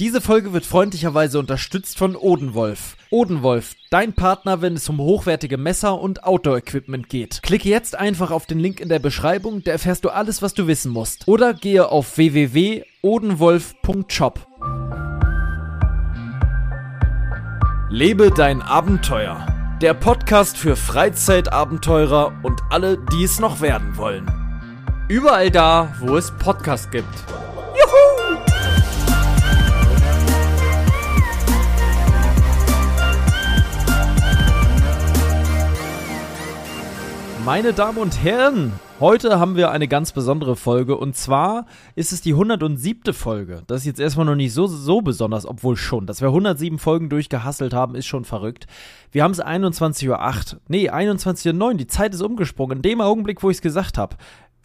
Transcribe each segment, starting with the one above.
Diese Folge wird freundlicherweise unterstützt von Odenwolf. Odenwolf, dein Partner, wenn es um hochwertige Messer und Outdoor-Equipment geht. Klicke jetzt einfach auf den Link in der Beschreibung, da erfährst du alles, was du wissen musst. Oder gehe auf www.odenwolf.shop. Lebe dein Abenteuer. Der Podcast für Freizeitabenteurer und alle, die es noch werden wollen. Überall da, wo es Podcasts gibt. Meine Damen und Herren, heute haben wir eine ganz besondere Folge und zwar ist es die 107. Folge. Das ist jetzt erstmal noch nicht so, so besonders, obwohl schon. Dass wir 107 Folgen durchgehasselt haben, ist schon verrückt. Wir haben es 21.08 Uhr. Nee, 21.09 Uhr. Die Zeit ist umgesprungen. In dem Augenblick, wo ich es gesagt habe.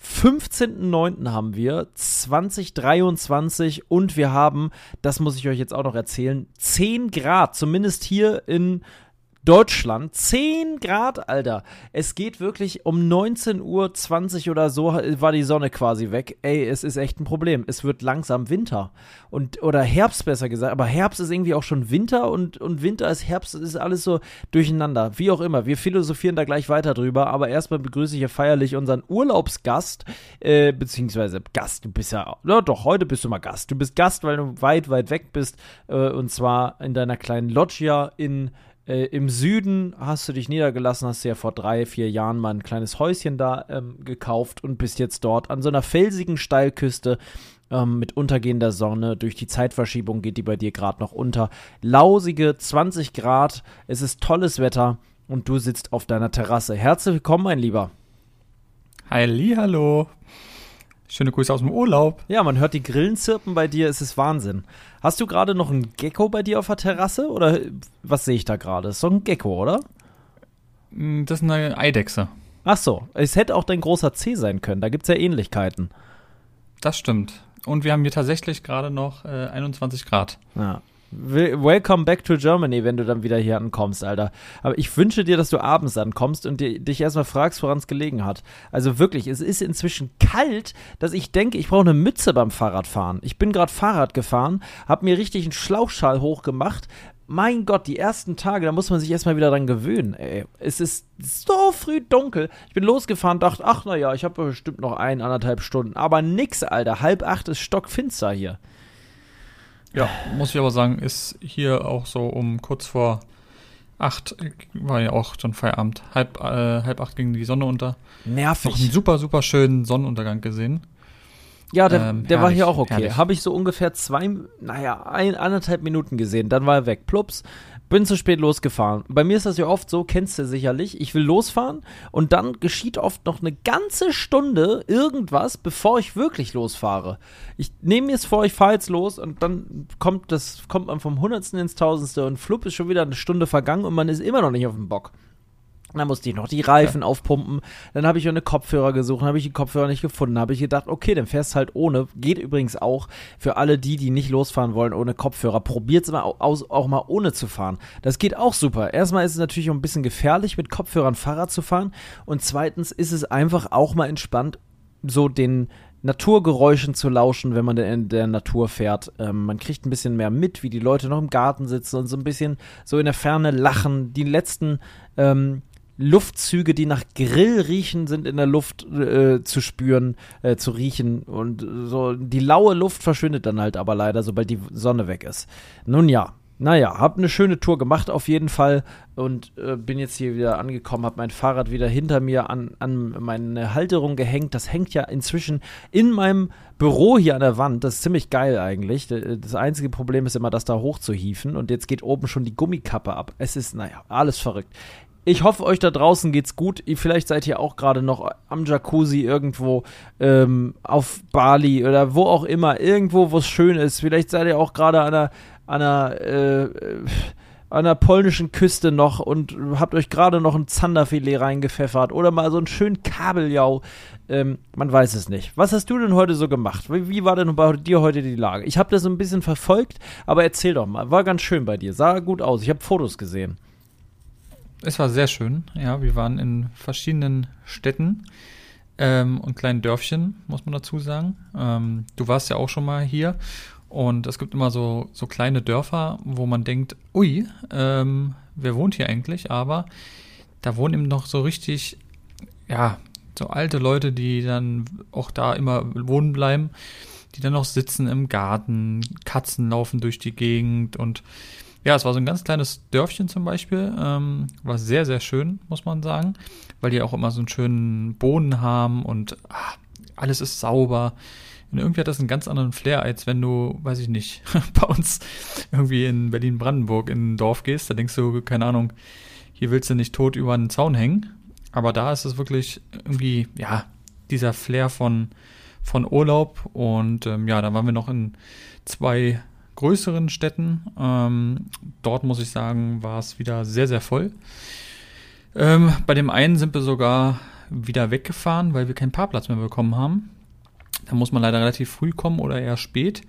15.09. haben wir 2023 und wir haben, das muss ich euch jetzt auch noch erzählen, 10 Grad, zumindest hier in Deutschland 10 Grad, Alter. Es geht wirklich um 19.20 Uhr oder so war die Sonne quasi weg. Ey, es ist echt ein Problem. Es wird langsam Winter. Und, oder Herbst besser gesagt. Aber Herbst ist irgendwie auch schon Winter und, und Winter ist Herbst, ist alles so durcheinander. Wie auch immer. Wir philosophieren da gleich weiter drüber. Aber erstmal begrüße ich hier feierlich unseren Urlaubsgast, äh, beziehungsweise Gast. Du bist ja, ja doch, heute bist du mal Gast. Du bist Gast, weil du weit, weit weg bist. Äh, und zwar in deiner kleinen Loggia in äh, Im Süden hast du dich niedergelassen, hast dir ja vor drei, vier Jahren mal ein kleines Häuschen da ähm, gekauft und bist jetzt dort an so einer felsigen Steilküste ähm, mit untergehender Sonne. Durch die Zeitverschiebung geht die bei dir gerade noch unter. Lausige 20 Grad, es ist tolles Wetter und du sitzt auf deiner Terrasse. Herzlich willkommen, mein Lieber. Halli, hallo. Schöne Grüße aus dem Urlaub. Ja, man hört die Grillen zirpen bei dir, es ist Wahnsinn. Hast du gerade noch einen Gecko bei dir auf der Terrasse oder was sehe ich da gerade? Ist doch ein Gecko, oder? Mm, das ist eine Eidechse. Ach so, es hätte auch dein großer C sein können, da gibt es ja Ähnlichkeiten. Das stimmt. Und wir haben hier tatsächlich gerade noch äh, 21 Grad. Ja. Welcome back to Germany, wenn du dann wieder hier ankommst, Alter. Aber ich wünsche dir, dass du abends ankommst und dir, dich erstmal fragst, woran es gelegen hat. Also wirklich, es ist inzwischen kalt, dass ich denke, ich brauche eine Mütze beim Fahrradfahren. Ich bin gerade Fahrrad gefahren, habe mir richtig einen Schlauchschal hochgemacht. Mein Gott, die ersten Tage, da muss man sich erstmal wieder dran gewöhnen, ey. Es ist so früh dunkel. Ich bin losgefahren, dachte, ach naja, ich habe bestimmt noch ein, anderthalb Stunden. Aber nix, Alter. Halb acht ist stockfinster hier. Ja, muss ich aber sagen, ist hier auch so um kurz vor acht war ja auch schon Feierabend. Halb, äh, halb acht ging die Sonne unter. Nervig. Noch einen super, super schönen Sonnenuntergang gesehen. Ja, der, ähm, der war hier auch okay. Habe ich so ungefähr zwei, naja, ein, anderthalb Minuten gesehen. Dann war er weg. Plups. Bin zu spät losgefahren. Bei mir ist das ja oft so, kennst du sicherlich. Ich will losfahren und dann geschieht oft noch eine ganze Stunde irgendwas, bevor ich wirklich losfahre. Ich nehme mir es vor, ich fahre jetzt los und dann kommt das, kommt man vom Hundertsten ins Tausendste und flupp ist schon wieder eine Stunde vergangen und man ist immer noch nicht auf dem Bock. Dann musste ich noch die Reifen ja. aufpumpen. Dann habe ich eine Kopfhörer gesucht, habe ich die Kopfhörer nicht gefunden. Habe ich gedacht, okay, dann fährst halt ohne. Geht übrigens auch für alle die, die nicht losfahren wollen ohne Kopfhörer. Probiert es mal aus, auch mal ohne zu fahren. Das geht auch super. Erstmal ist es natürlich auch ein bisschen gefährlich, mit Kopfhörern Fahrrad zu fahren. Und zweitens ist es einfach auch mal entspannt, so den Naturgeräuschen zu lauschen, wenn man in der Natur fährt. Ähm, man kriegt ein bisschen mehr mit, wie die Leute noch im Garten sitzen und so ein bisschen so in der Ferne lachen. Die letzten ähm, Luftzüge, die nach Grill riechen, sind in der Luft äh, zu spüren, äh, zu riechen. Und so die laue Luft verschwindet dann halt aber leider, sobald die Sonne weg ist. Nun ja, naja, hab eine schöne Tour gemacht auf jeden Fall und äh, bin jetzt hier wieder angekommen, hab mein Fahrrad wieder hinter mir an, an meine Halterung gehängt. Das hängt ja inzwischen in meinem Büro hier an der Wand. Das ist ziemlich geil eigentlich. Das einzige Problem ist immer, das da hochzuhieven und jetzt geht oben schon die Gummikappe ab. Es ist, naja, alles verrückt ich hoffe, euch da draußen geht's gut. Vielleicht seid ihr auch gerade noch am Jacuzzi irgendwo ähm, auf Bali oder wo auch immer, irgendwo, wo es schön ist. Vielleicht seid ihr auch gerade an einer, an einer, äh, der polnischen Küste noch und habt euch gerade noch ein Zanderfilet reingepfeffert oder mal so einen schönen Kabeljau. Ähm, man weiß es nicht. Was hast du denn heute so gemacht? Wie, wie war denn bei dir heute die Lage? Ich habe das so ein bisschen verfolgt, aber erzähl doch mal. War ganz schön bei dir. Sah gut aus. Ich habe Fotos gesehen. Es war sehr schön. Ja, wir waren in verschiedenen Städten ähm, und kleinen Dörfchen, muss man dazu sagen. Ähm, du warst ja auch schon mal hier. Und es gibt immer so, so kleine Dörfer, wo man denkt, ui, ähm, wer wohnt hier eigentlich? Aber da wohnen eben noch so richtig, ja, so alte Leute, die dann auch da immer wohnen bleiben, die dann noch sitzen im Garten, Katzen laufen durch die Gegend und ja, es war so ein ganz kleines Dörfchen zum Beispiel, ähm, war sehr, sehr schön, muss man sagen, weil die auch immer so einen schönen Boden haben und ach, alles ist sauber. Und irgendwie hat das einen ganz anderen Flair, als wenn du, weiß ich nicht, bei uns irgendwie in Berlin-Brandenburg in ein Dorf gehst. Da denkst du, keine Ahnung, hier willst du nicht tot über einen Zaun hängen. Aber da ist es wirklich irgendwie, ja, dieser Flair von, von Urlaub. Und ähm, ja, da waren wir noch in zwei größeren Städten. Ähm, dort muss ich sagen, war es wieder sehr, sehr voll. Ähm, bei dem einen sind wir sogar wieder weggefahren, weil wir keinen Parkplatz mehr bekommen haben. Da muss man leider relativ früh kommen oder eher spät,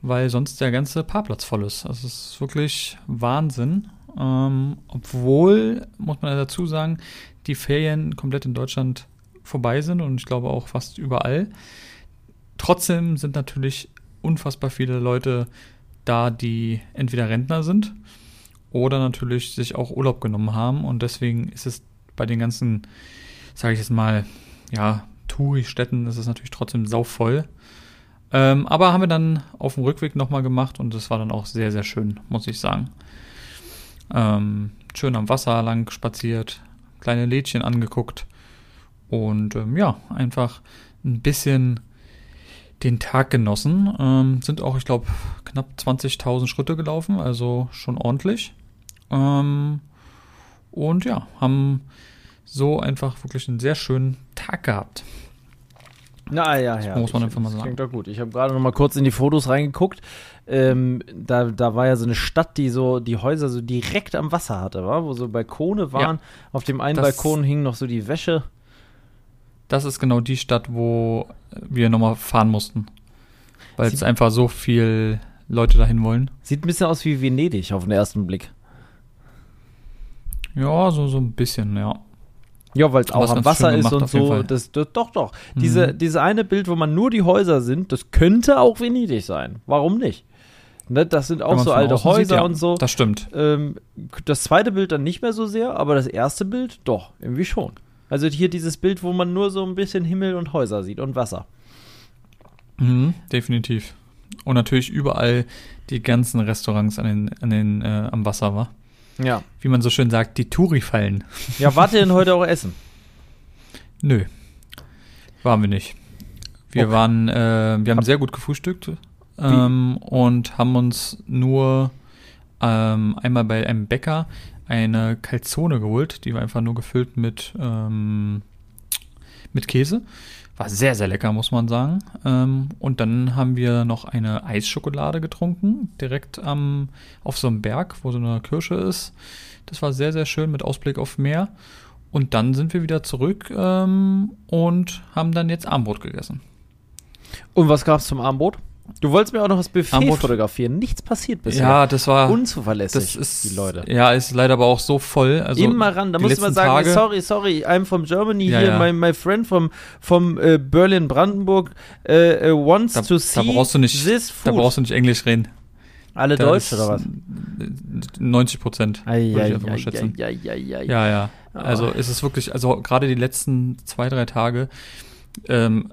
weil sonst der ganze Parkplatz voll ist. Das ist wirklich Wahnsinn. Ähm, obwohl, muss man dazu sagen, die Ferien komplett in Deutschland vorbei sind und ich glaube auch fast überall. Trotzdem sind natürlich unfassbar viele Leute da, die entweder Rentner sind oder natürlich sich auch Urlaub genommen haben und deswegen ist es bei den ganzen, sage ich jetzt mal, ja, Touri-Städten ist es natürlich trotzdem sauvoll. Ähm, aber haben wir dann auf dem Rückweg nochmal gemacht und das war dann auch sehr, sehr schön, muss ich sagen. Ähm, schön am Wasser lang spaziert, kleine Lädchen angeguckt und ähm, ja, einfach ein bisschen den Tag genossen. Ähm, sind auch, ich glaube, knapp 20.000 Schritte gelaufen, also schon ordentlich. Ähm, und ja, haben so einfach wirklich einen sehr schönen Tag gehabt. Na ja, ja. muss man einfach mal sagen. Klingt doch gut. Ich habe gerade noch mal kurz in die Fotos reingeguckt. Ähm, da, da war ja so eine Stadt, die so die Häuser so direkt am Wasser hatte, war? wo so Balkone waren. Ja, Auf dem einen Balkon hing noch so die Wäsche. Das ist genau die Stadt, wo wir nochmal fahren mussten. Weil es einfach so viel Leute dahin wollen. Sieht ein bisschen aus wie Venedig auf den ersten Blick. Ja, so, so ein bisschen, ja. Ja, weil es auch am Wasser ist und so. Das, das, doch, doch. Mhm. Diese, diese eine Bild, wo man nur die Häuser sind, das könnte auch Venedig sein. Warum nicht? Ne, das sind auch so alte Häuser sieht, ja, und so. Das stimmt. Ähm, das zweite Bild dann nicht mehr so sehr, aber das erste Bild doch, irgendwie schon. Also hier dieses Bild, wo man nur so ein bisschen Himmel und Häuser sieht und Wasser. Mhm, definitiv. Und natürlich überall die ganzen Restaurants an den, an den, äh, am Wasser, war. Ja. Wie man so schön sagt, die Touri-Fallen. Ja, wart ihr denn heute auch essen? Nö. Waren wir nicht. Wir okay. waren, äh, wir haben Hab sehr gut gefrühstückt ähm, und haben uns nur ähm, einmal bei einem Bäcker eine Calzone geholt, die war einfach nur gefüllt mit, ähm, mit Käse. War sehr, sehr lecker, muss man sagen. Ähm, und dann haben wir noch eine Eisschokolade getrunken, direkt am, auf so einem Berg, wo so eine Kirsche ist. Das war sehr, sehr schön mit Ausblick auf Meer. Und dann sind wir wieder zurück ähm, und haben dann jetzt Armbrot gegessen. Und was gab es zum Armbrot? Du wolltest mir auch noch das Buffet Armut. fotografieren. Nichts passiert bisher. Ja, das war unzuverlässig. Das ist, die Leute. Ja, ist leider aber auch so voll. Also Immer ran. Da muss man sagen, Tage, sorry, sorry, I'm from Germany ja, hier, ja. My, my friend from, from uh, Berlin Brandenburg uh, uh, wants da, to see da brauchst du nicht, this food. Da brauchst du nicht Englisch reden. Alle da Deutsch oder was? 90 Prozent. Ja, ja, ja. Also oh. ist es wirklich, also gerade die letzten zwei, drei Tage ähm,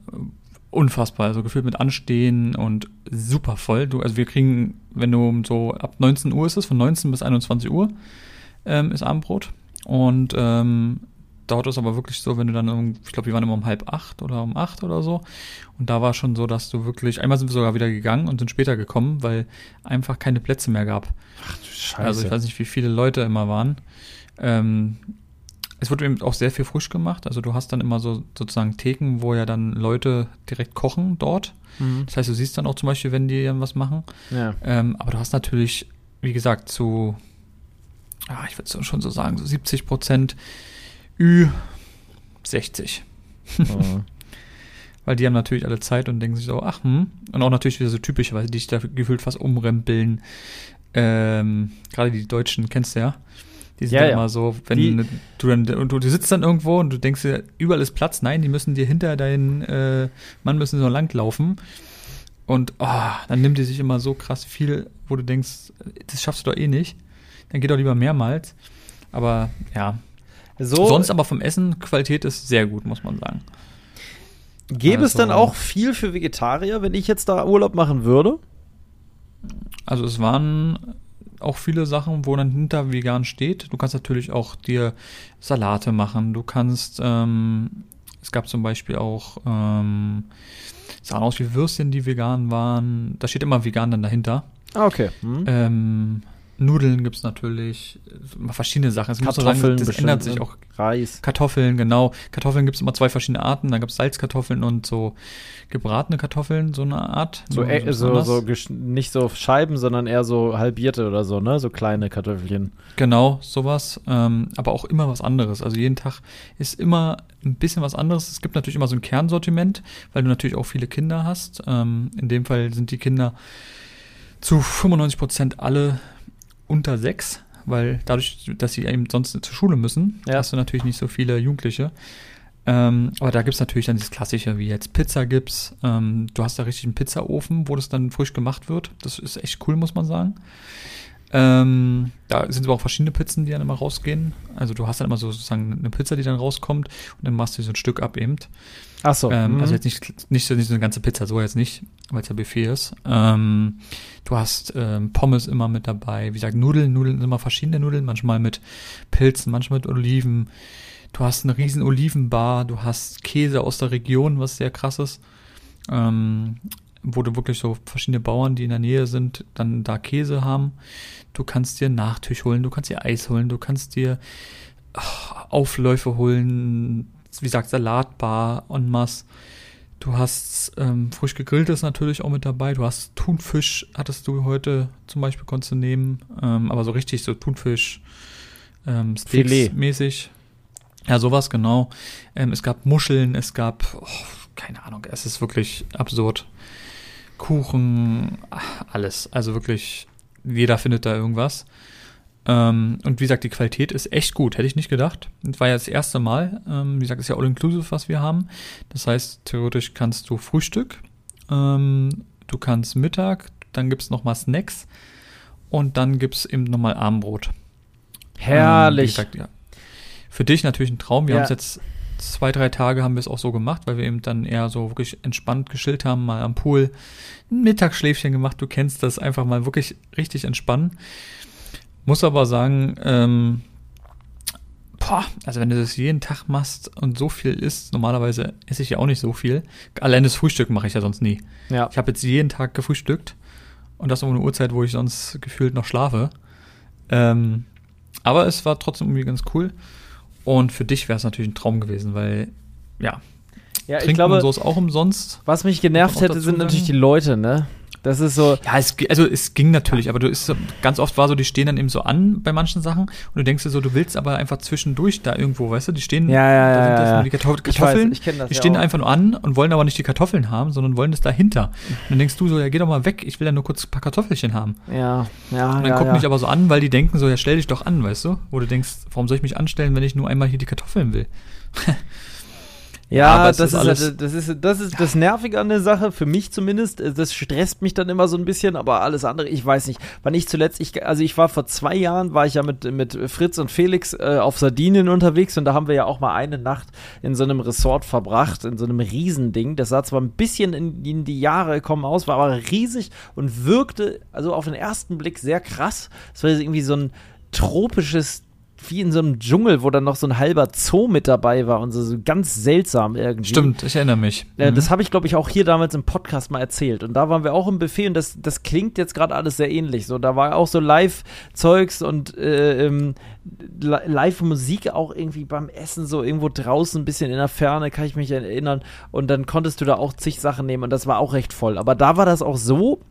unfassbar. Also gefühlt mit Anstehen und super voll. Du, also wir kriegen, wenn du so ab 19 Uhr ist es, von 19 bis 21 Uhr ähm, ist Abendbrot. Und ähm, dort ist aber wirklich so, wenn du dann, ich glaube, wir waren immer um halb acht oder um acht oder so. Und da war schon so, dass du wirklich, einmal sind wir sogar wieder gegangen und sind später gekommen, weil einfach keine Plätze mehr gab. Ach du Scheiße. Also ich weiß nicht, wie viele Leute immer waren. Ähm, es wird eben auch sehr viel frisch gemacht. Also du hast dann immer so sozusagen Theken, wo ja dann Leute direkt kochen dort. Mhm. Das heißt, du siehst dann auch zum Beispiel, wenn die dann was machen. Ja. Ähm, aber du hast natürlich, wie gesagt, zu, ja, ich würde schon so sagen, so 70 Prozent Ü60. Mhm. Weil die haben natürlich alle Zeit und denken sich so, ach, hm. Und auch natürlich wieder so typisch, weil die dich da gefühlt fast umrempeln. Ähm, Gerade die Deutschen kennst du ja. Die sind ja, ja. immer so, wenn die, du dann, und du, du, sitzt dann irgendwo und du denkst dir, überall ist Platz. Nein, die müssen dir hinter deinen äh, Mann müssen so lang laufen. Und oh, dann nimmt die sich immer so krass viel, wo du denkst, das schaffst du doch eh nicht. Dann geht doch lieber mehrmals. Aber ja. So, Sonst aber vom Essen, Qualität ist sehr gut, muss man sagen. Gäbe also, es dann auch viel für Vegetarier, wenn ich jetzt da Urlaub machen würde? Also es waren auch viele Sachen, wo dann hinter vegan steht. Du kannst natürlich auch dir Salate machen. Du kannst, ähm, es gab zum Beispiel auch, ähm, sahen aus wie Würstchen, die vegan waren. Da steht immer vegan dann dahinter. Ah, okay. Hm. Ähm, Nudeln gibt es natürlich, verschiedene Sachen. Es Kartoffeln, sagen, das ändert sich auch. Reis. Kartoffeln, genau. Kartoffeln gibt es immer zwei verschiedene Arten. Da gibt es Salzkartoffeln und so gebratene Kartoffeln, so eine Art. So, äh, so, so, nicht so Scheiben, sondern eher so halbierte oder so, ne? So kleine Kartoffelchen. Genau, sowas. Ähm, aber auch immer was anderes. Also jeden Tag ist immer ein bisschen was anderes. Es gibt natürlich immer so ein Kernsortiment, weil du natürlich auch viele Kinder hast. Ähm, in dem Fall sind die Kinder zu 95 Prozent alle unter sechs, weil dadurch, dass sie eben sonst zur Schule müssen, ja. hast du natürlich nicht so viele Jugendliche. Ähm, aber da gibt es natürlich dann das Klassische, wie jetzt Pizza gibt's. Ähm, du hast da richtig einen Pizzaofen, wo das dann frisch gemacht wird. Das ist echt cool, muss man sagen. Ähm, da sind aber auch verschiedene Pizzen, die dann immer rausgehen. Also du hast dann immer so sozusagen eine Pizza, die dann rauskommt und dann machst du so ein Stück ab eben. Ach so. Ähm, mhm. Also jetzt nicht, nicht, so, nicht so eine ganze Pizza, so jetzt nicht, weil es ja Buffet ist. Ähm, du hast ähm, Pommes immer mit dabei. Wie gesagt, Nudeln, Nudeln sind immer verschiedene Nudeln, manchmal mit Pilzen, manchmal mit Oliven. Du hast eine riesen Olivenbar, du hast Käse aus der Region, was sehr krass ist. Ähm, wo du wirklich so verschiedene Bauern, die in der Nähe sind, dann da Käse haben. Du kannst dir Nachtisch holen, du kannst dir Eis holen, du kannst dir oh, Aufläufe holen, wie gesagt, Salatbar en masse. Du hast ähm, frisch gegrilltes natürlich auch mit dabei. Du hast Thunfisch, hattest du heute zum Beispiel, konntest du nehmen. Ähm, aber so richtig so Thunfisch, ähm, Steaks-mäßig. Ja, sowas, genau. Ähm, es gab Muscheln, es gab, oh, keine Ahnung, es ist wirklich absurd. Kuchen, alles. Also wirklich, jeder findet da irgendwas. Ähm, und wie gesagt, die Qualität ist echt gut, hätte ich nicht gedacht. Das war ja das erste Mal. Ähm, wie gesagt, ist ja all-inclusive, was wir haben. Das heißt, theoretisch kannst du Frühstück, ähm, du kannst Mittag, dann gibt es nochmal Snacks und dann gibt es eben nochmal Abendbrot. Herrlich. Gesagt, ja. Für dich natürlich ein Traum. Wir ja. haben es jetzt zwei, drei Tage haben wir es auch so gemacht, weil wir eben dann eher so wirklich entspannt geschillt haben, mal am Pool ein Mittagsschläfchen gemacht. Du kennst das einfach mal wirklich richtig entspannen. Muss aber sagen, ähm, boah, also wenn du das jeden Tag machst und so viel isst, normalerweise esse ich ja auch nicht so viel. Allein das Frühstück mache ich ja sonst nie. Ja. Ich habe jetzt jeden Tag gefrühstückt und das um eine Uhrzeit, wo ich sonst gefühlt noch schlafe. Ähm, aber es war trotzdem irgendwie ganz cool. Und für dich wäre es natürlich ein Traum gewesen, weil, ja, ja, ich glaube, und so ist auch umsonst. Was mich genervt hätte, sind natürlich die Leute, ne? Das ist so. Ja, es, also es ging natürlich, aber du ist ganz oft war so, die stehen dann eben so an bei manchen Sachen und du denkst dir so, du willst aber einfach zwischendurch da irgendwo, weißt du, die stehen, ja, ja, da sind das ja, die Kartoffel, Kartoffeln, ich weiß, ich das, die stehen ja einfach nur an und wollen aber nicht die Kartoffeln haben, sondern wollen das dahinter. Und dann denkst du so, ja, geh doch mal weg, ich will ja nur kurz ein paar Kartoffelchen haben. Ja, ja. Und dann ja, gucken ja. mich aber so an, weil die denken so, ja, stell dich doch an, weißt du, wo du denkst, warum soll ich mich anstellen, wenn ich nur einmal hier die Kartoffeln will? Ja, das, ist, alles, halt, das ist das ist das Nervige an der Sache für mich zumindest. Das stresst mich dann immer so ein bisschen, aber alles andere, ich weiß nicht. Wann ich zuletzt, ich also ich war vor zwei Jahren war ich ja mit mit Fritz und Felix äh, auf Sardinien unterwegs und da haben wir ja auch mal eine Nacht in so einem Resort verbracht, in so einem Riesending. Das sah zwar ein bisschen in, in die Jahre kommen aus, war aber riesig und wirkte also auf den ersten Blick sehr krass. Es war irgendwie so ein tropisches wie in so einem Dschungel, wo dann noch so ein halber Zoo mit dabei war und so, so ganz seltsam irgendwie. Stimmt, ich erinnere mich. Äh, mhm. Das habe ich, glaube ich, auch hier damals im Podcast mal erzählt. Und da waren wir auch im Buffet und das, das klingt jetzt gerade alles sehr ähnlich. So, da war auch so Live-Zeugs und äh, ähm, Live-Musik auch irgendwie beim Essen, so irgendwo draußen, ein bisschen in der Ferne, kann ich mich erinnern. Und dann konntest du da auch zig Sachen nehmen und das war auch recht voll. Aber da war das auch so,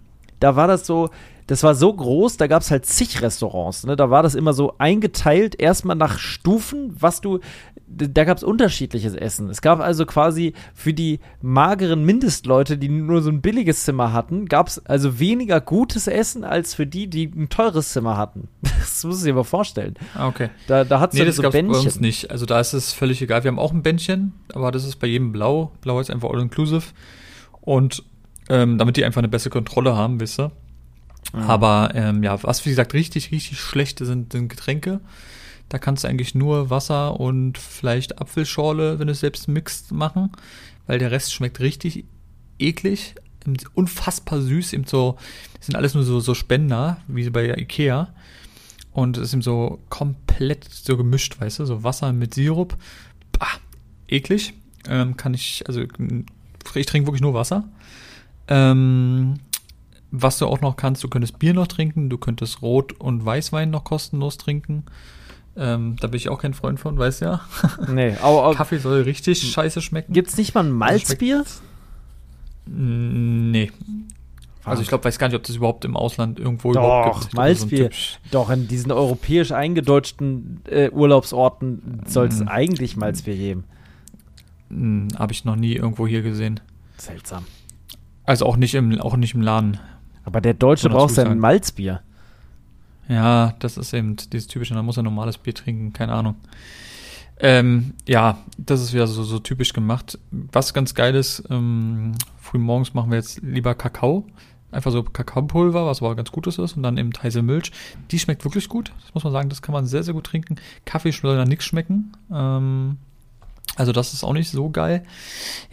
da war das so, das war so groß, da gab es halt zig Restaurants. Ne? Da war das immer so eingeteilt, erstmal nach Stufen, was du, da gab es unterschiedliches Essen. Es gab also quasi für die mageren Mindestleute, die nur so ein billiges Zimmer hatten, gab es also weniger gutes Essen als für die, die ein teures Zimmer hatten. Das muss ich dir mal vorstellen. Ah, okay. Da, da hat es nee, das so Bändchen. bei uns nicht. Also da ist es völlig egal. Wir haben auch ein Bändchen, aber das ist bei jedem blau. Blau ist einfach all inclusive. Und ähm, damit die einfach eine bessere Kontrolle haben, wisst ihr. Mhm. Aber ähm, ja, was wie gesagt richtig, richtig schlechte sind, sind Getränke. Da kannst du eigentlich nur Wasser und vielleicht Apfelschorle, wenn du es selbst mixt, machen, weil der Rest schmeckt richtig eklig, unfassbar süß, eben so, sind alles nur so, so Spender, wie bei Ikea. Und es ist eben so komplett so gemischt, weißt du, so Wasser mit Sirup. Bah, eklig. Ähm, kann ich, also ich trinke wirklich nur Wasser. Ähm, was du auch noch kannst, du könntest Bier noch trinken, du könntest Rot- und Weißwein noch kostenlos trinken. Ähm, da bin ich auch kein Freund von, weißt ja. Nee, aber, Kaffee soll richtig scheiße schmecken. Gibt's nicht mal ein Malzbier? Nee. Also ich glaube, weiß gar nicht, ob das überhaupt im Ausland irgendwo Doch, überhaupt gibt. Malzbier. So Doch, in diesen europäisch eingedeutschten äh, Urlaubsorten soll es mm. eigentlich Malzbier geben. Mm, Habe ich noch nie irgendwo hier gesehen. Seltsam. Also auch nicht im, auch nicht im Laden. Aber der Deutsche braucht sein Malzbier. Ja, das ist eben dieses typische, da muss er normales Bier trinken, keine Ahnung. Ähm, ja, das ist wieder so, so typisch gemacht. Was ganz geil ist, ähm, früh morgens machen wir jetzt lieber Kakao. Einfach so Kakaopulver, was aber ganz Gutes ist, und dann eben heiße Milch. Die schmeckt wirklich gut. Das muss man sagen, das kann man sehr, sehr gut trinken. Kaffee soll dann nichts schmecken. Ähm, also das ist auch nicht so geil.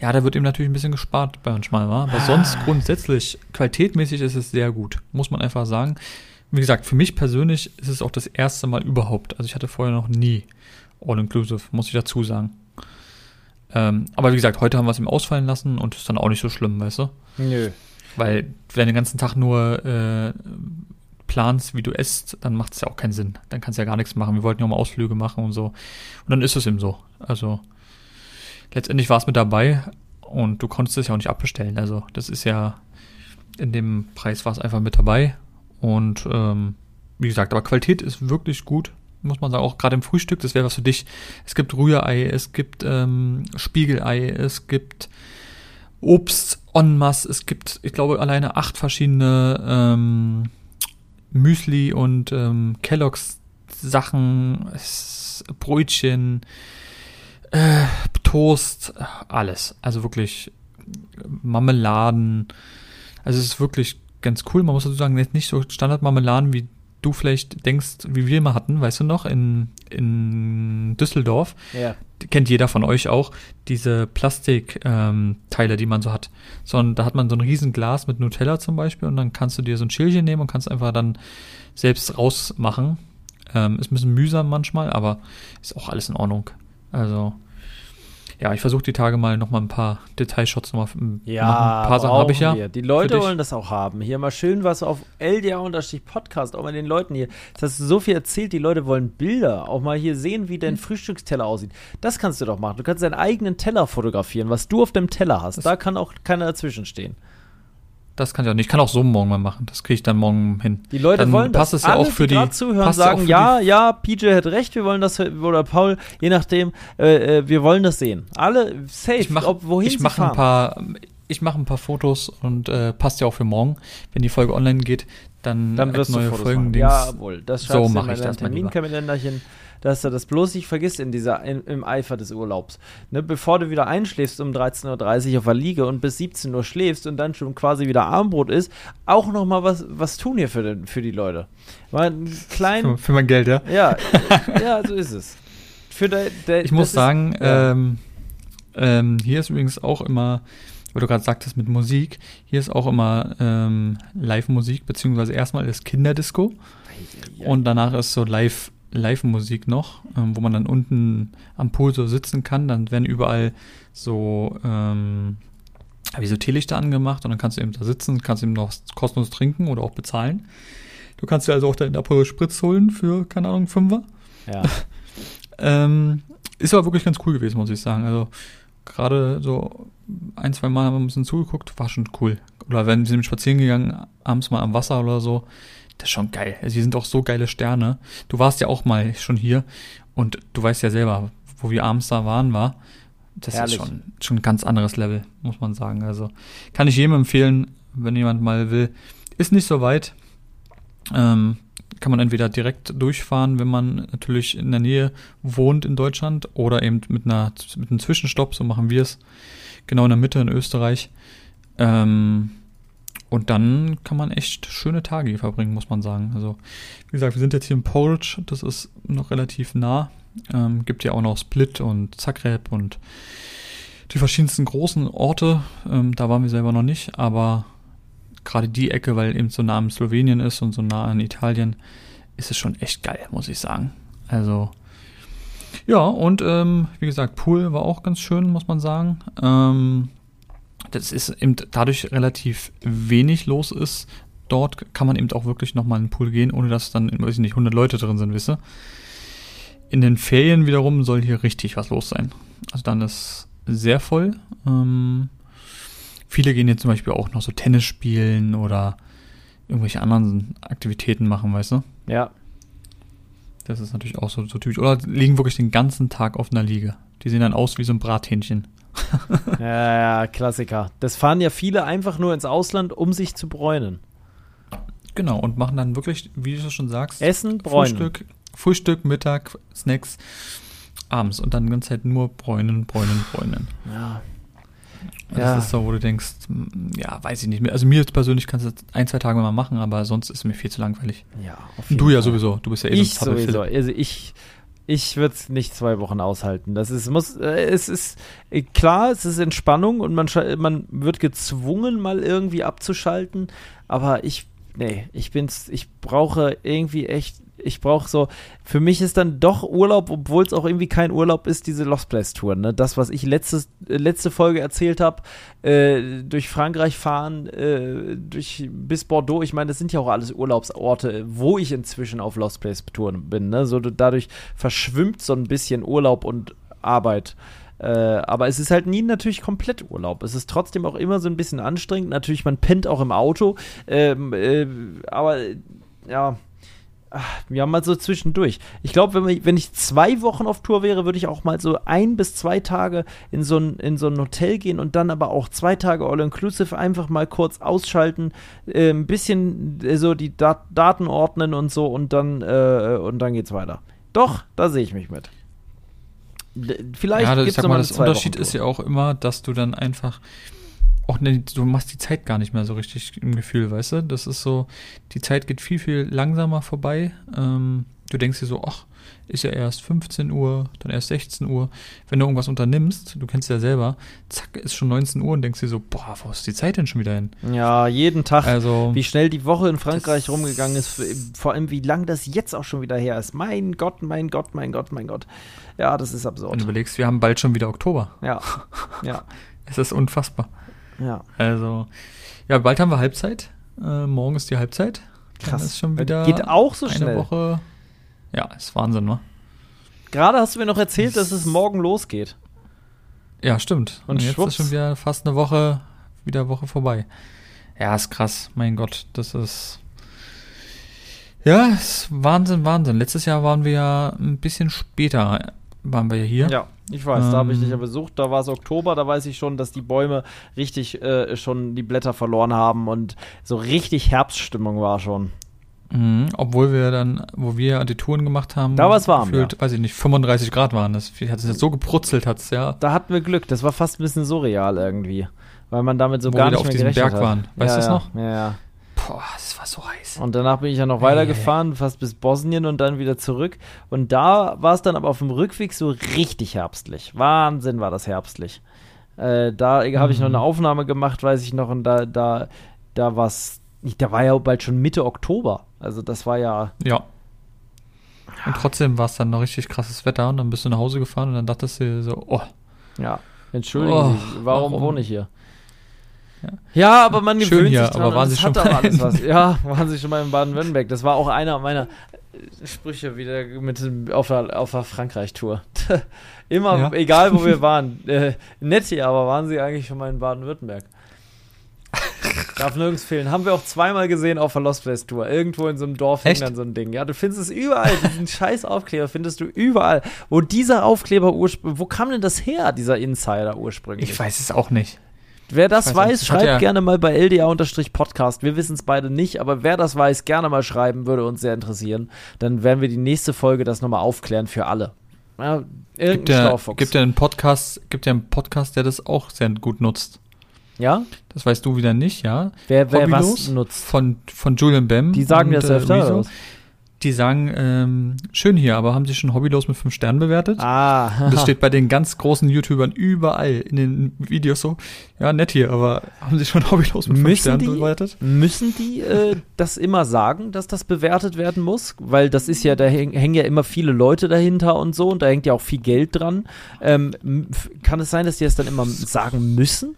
Ja, da wird eben natürlich ein bisschen gespart bei uns mal, wa? Aber sonst grundsätzlich, qualitätmäßig ist es sehr gut, muss man einfach sagen. Wie gesagt, für mich persönlich ist es auch das erste Mal überhaupt. Also ich hatte vorher noch nie All-Inclusive, muss ich dazu sagen. Ähm, aber wie gesagt, heute haben wir es ihm ausfallen lassen und ist dann auch nicht so schlimm, weißt du? Nö. Weil wenn du den ganzen Tag nur äh, planst, wie du esst, dann macht es ja auch keinen Sinn. Dann kannst du ja gar nichts machen. Wir wollten ja auch mal Ausflüge machen und so. Und dann ist es eben so. Also letztendlich war es mit dabei und du konntest es ja auch nicht abbestellen. Also das ist ja in dem Preis war es einfach mit dabei. Und ähm, wie gesagt, aber Qualität ist wirklich gut muss man sagen, auch gerade im Frühstück, das wäre was für dich. Es gibt Rührei, es gibt ähm, Spiegelei, es gibt Obst en masse, es gibt, ich glaube, alleine acht verschiedene ähm, Müsli und ähm, Kelloggs Sachen, Brötchen, äh, Toast, alles. Also wirklich Marmeladen. Also es ist wirklich ganz cool. Man muss dazu sagen, nicht so Standardmarmeladen wie du vielleicht denkst, wie wir immer hatten, weißt du noch, in, in Düsseldorf, ja. kennt jeder von euch auch, diese Plastikteile, ähm, die man so hat. Sondern da hat man so ein riesen Glas mit Nutella zum Beispiel und dann kannst du dir so ein Schälchen nehmen und kannst einfach dann selbst rausmachen. Ähm, ist ein bisschen mühsam manchmal, aber ist auch alles in Ordnung. Also ja, ich versuche die Tage mal noch mal ein paar Detailshots noch mal ja, machen. Ein paar Sachen habe ich ja. Wir. Die Leute wollen das auch haben. Hier mal schön was auf LDA-Podcast, auch mal den Leuten hier. Das hast du so viel erzählt, die Leute wollen Bilder. Auch mal hier sehen, wie dein hm. Frühstücksteller aussieht. Das kannst du doch machen. Du kannst deinen eigenen Teller fotografieren, was du auf dem Teller hast. Das da kann auch keiner dazwischen stehen. Das kann ich auch nicht. Ich kann auch so morgen mal machen. Das kriege ich dann morgen hin. Die Leute dann wollen passt das. Es ja auch für die, die zuhören, sagen, ja, ja, PJ hat recht, wir wollen das, oder Paul, je nachdem, äh, äh wir wollen das sehen. Alle safe, ich mach, ob, wohin ich mache ein paar, ich mache ein paar Fotos und äh, passt ja auch für morgen. Wenn die Folge online geht, dann, dann wirst neue du Folgen. Jawohl, das so mache ich das. Terminkalenderchen dass du das bloß nicht vergisst in dieser, in, im Eifer des Urlaubs. Ne, bevor du wieder einschläfst um 13.30 Uhr auf der Liege und bis 17 Uhr schläfst und dann schon quasi wieder Armbrot ist, auch nochmal was, was tun hier für, den, für die Leute. Mal klein, für, für, mein Geld, ja? Ja, ja, so ist es. Für de, de, ich muss sagen, ist, ähm, ähm, hier ist übrigens auch immer, weil du gerade sagtest mit Musik, hier ist auch immer ähm, Live-Musik, beziehungsweise erstmal ist Kinderdisco und danach ist so Live- Live-Musik noch, ähm, wo man dann unten am Pool so sitzen kann. Dann werden überall so, ähm, wie so Teelichter angemacht und dann kannst du eben da sitzen, kannst eben noch kostenlos trinken oder auch bezahlen. Du kannst dir also auch deinen Aperol Spritz holen für, keine Ahnung, Fünfer. Ja. ähm, ist aber wirklich ganz cool gewesen, muss ich sagen. Also gerade so ein, zwei Mal haben wir ein bisschen zugeguckt, war schon cool. Oder wenn wir sind spazieren gegangen, abends mal am Wasser oder so, das ist schon geil. Also hier sind auch so geile Sterne. Du warst ja auch mal schon hier und du weißt ja selber, wo wir abends da waren, war. Das Herrlich. ist schon, schon ein ganz anderes Level, muss man sagen. Also kann ich jedem empfehlen, wenn jemand mal will. Ist nicht so weit. Ähm, kann man entweder direkt durchfahren, wenn man natürlich in der Nähe wohnt in Deutschland, oder eben mit, einer, mit einem Zwischenstopp, so machen wir es. Genau in der Mitte in Österreich. Ähm, Und dann kann man echt schöne Tage hier verbringen, muss man sagen. Also, wie gesagt, wir sind jetzt hier in Polish, das ist noch relativ nah. Ähm, gibt ja auch noch Split und Zagreb und die verschiedensten großen Orte. Ähm, da waren wir selber noch nicht, aber gerade die Ecke, weil eben so nah an Slowenien ist und so nah an Italien, ist es schon echt geil, muss ich sagen. Also, ja, und ähm, wie gesagt, Pool war auch ganz schön, muss man sagen. Ähm, das ist eben dadurch relativ wenig los ist. Dort kann man eben auch wirklich nochmal in den Pool gehen, ohne dass dann, weiß ich nicht, 100 Leute drin sind, wisse. In den Ferien wiederum soll hier richtig was los sein. Also dann ist sehr voll. Ähm, viele gehen jetzt zum Beispiel auch noch so Tennis spielen oder irgendwelche anderen Aktivitäten machen, weißt du? Ja. Das ist natürlich auch so, so typisch. Oder liegen wirklich den ganzen Tag auf einer Liege. Die sehen dann aus wie so ein Brathähnchen. ja, ja, Klassiker. Das fahren ja viele einfach nur ins Ausland, um sich zu bräunen. Genau, und machen dann wirklich, wie du schon sagst, Essen, bräunen. Frühstück, Frühstück, Mittag, Snacks, abends und dann die ganze Zeit nur bräunen, bräunen, bräunen. Ja. Das ja. ist so, wo du denkst, hm, ja, weiß ich nicht mehr. Also mir jetzt persönlich kannst du das ein, zwei Tage mal machen, aber sonst ist es mir viel zu langweilig. Ja, auf jeden Du ja sowieso, du bist ja eh ich so sowieso. Also ich, ich würde es nicht zwei Wochen aushalten. Das ist, muss, äh, es ist äh, klar, es ist Entspannung und man, man wird gezwungen, mal irgendwie abzuschalten. Aber ich, nee, ich bin's, ich brauche irgendwie echt ich brauche so, für mich ist dann doch Urlaub, obwohl es auch irgendwie kein Urlaub ist, diese Lost Place Tour. Ne? Das, was ich letztes, äh, letzte Folge erzählt habe, äh, durch Frankreich fahren, äh, durch, bis Bordeaux, ich meine, das sind ja auch alles Urlaubsorte, wo ich inzwischen auf Lost Place Touren bin. Ne? So, dadurch verschwimmt so ein bisschen Urlaub und Arbeit. Äh, aber es ist halt nie natürlich komplett Urlaub. Es ist trotzdem auch immer so ein bisschen anstrengend. Natürlich, man pennt auch im Auto. Ähm, äh, aber ja, ja, mal so zwischendurch. Ich glaube, wenn, wenn ich zwei Wochen auf Tour wäre, würde ich auch mal so ein bis zwei Tage in so ein, in so ein Hotel gehen und dann aber auch zwei Tage All-Inclusive einfach mal kurz ausschalten, äh, ein bisschen äh, so die Dat Daten ordnen und so und dann, äh, und dann geht's weiter. Doch, da sehe ich mich mit. Vielleicht ja, ich sag mal, das Unterschied ist ja auch immer, dass du dann einfach auch ne, du machst die Zeit gar nicht mehr so richtig im Gefühl, weißt du? Das ist so, die Zeit geht viel, viel langsamer vorbei. Ähm, du denkst dir so, ach, ist ja erst 15 Uhr, dann erst 16 Uhr. Wenn du irgendwas unternimmst, du kennst ja selber, zack, ist schon 19 Uhr und denkst dir so, boah, wo ist die Zeit denn schon wieder hin? Ja, jeden Tag, also, wie schnell die Woche in Frankreich rumgegangen ist, vor allem wie lang das jetzt auch schon wieder her ist. Mein Gott, mein Gott, mein Gott, mein Gott. Ja, das ist absurd. Wenn du überlegst, wir haben bald schon wieder Oktober. Ja, ja. es ist unfassbar. Ja. Also, ja, bald haben wir Halbzeit. Äh, morgen ist die Halbzeit. Krass. Dann ist schon wieder Geht auch so eine schnell. Woche. Ja, ist Wahnsinn, ne? Gerade hast du mir noch erzählt, dass es morgen losgeht. Ja, stimmt. Und, Und jetzt schwupps. ist schon wieder fast eine Woche, wieder Woche vorbei. Ja, ist krass. Mein Gott, das ist. Ja, ist Wahnsinn, Wahnsinn. Letztes Jahr waren wir ja ein bisschen später waren wir ja hier. Ja, ich weiß, ähm, da habe ich dich ja besucht. Da war es Oktober, da weiß ich schon, dass die Bäume richtig äh, schon die Blätter verloren haben und so richtig Herbststimmung war schon. Mhm, obwohl wir dann, wo wir die Touren gemacht haben, da war es warm, gefühlt, ja. weiß ich nicht, 35 Grad waren. Das hat es so gebrutzelt, hat es ja. Da hatten wir Glück. Das war fast ein bisschen surreal irgendwie, weil man damit so wo gar nicht mehr gerechnet Berg hat. waren. Weißt ja, du ja. das noch? Ja, ja. Boah, es war so heiß. Und danach bin ich ja noch weitergefahren, hey, fast bis Bosnien und dann wieder zurück. Und da war es dann aber auf dem Rückweg so richtig herbstlich. Wahnsinn war das herbstlich. Äh, da mhm. habe ich noch eine mhm. Aufnahme gemacht, weiß ich noch, und da, da, da war es, da war ja bald schon Mitte Oktober. Also das war ja. Ja. Und trotzdem war es dann noch richtig krasses Wetter und dann bist du nach Hause gefahren und dann dachtest du dir so, oh. Ja, entschuldigen oh, Sie, warum, warum wohne ich hier? Ja. ja, aber man Schön gewöhnt hier, sich dran. Aber waren Sie schon mal alles was. Ja, waren Sie schon mal in Baden-Württemberg. Das war auch einer meiner Sprüche wieder mit auf der, auf der Frankreich-Tour. Immer, ja. egal wo wir waren. Äh, nett hier, aber waren Sie eigentlich schon mal in Baden-Württemberg? Darf nirgends fehlen. Haben wir auch zweimal gesehen auf der Lost Place Tour. Irgendwo in so einem Dorf hängt dann so ein Ding. Ja, du findest es überall. Diesen scheiß Aufkleber findest du überall. Wo dieser Aufkleber ursprünglich, wo kam denn das her, dieser Insider ursprünglich? Ich weiß es auch nicht. Wer das weiß, weiß schreibt ja gerne mal bei LDA-Podcast. Wir wissen es beide nicht, aber wer das weiß, gerne mal schreiben, würde uns sehr interessieren. Dann werden wir die nächste Folge das nochmal aufklären für alle. Ja, gibt ja, gibt ja einen Podcast, gibt ja einen Podcast, der das auch sehr gut nutzt. Ja? Das weißt du wieder nicht, ja. Wer, wer was nutzt. Von, von Julian Bam. Die sagen und, das öfter, äh, die sagen, ähm, schön hier, aber haben sie schon hobbylos mit fünf Sternen bewertet? Ah. Und das steht bei den ganz großen YouTubern überall in den Videos so, ja, nett hier, aber haben sie schon hobbylos mit fünf Sternen die, bewertet? Müssen die äh, das immer sagen, dass das bewertet werden muss? Weil das ist ja, da hängen ja immer viele Leute dahinter und so und da hängt ja auch viel Geld dran. Ähm, kann es sein, dass die das dann immer sagen müssen?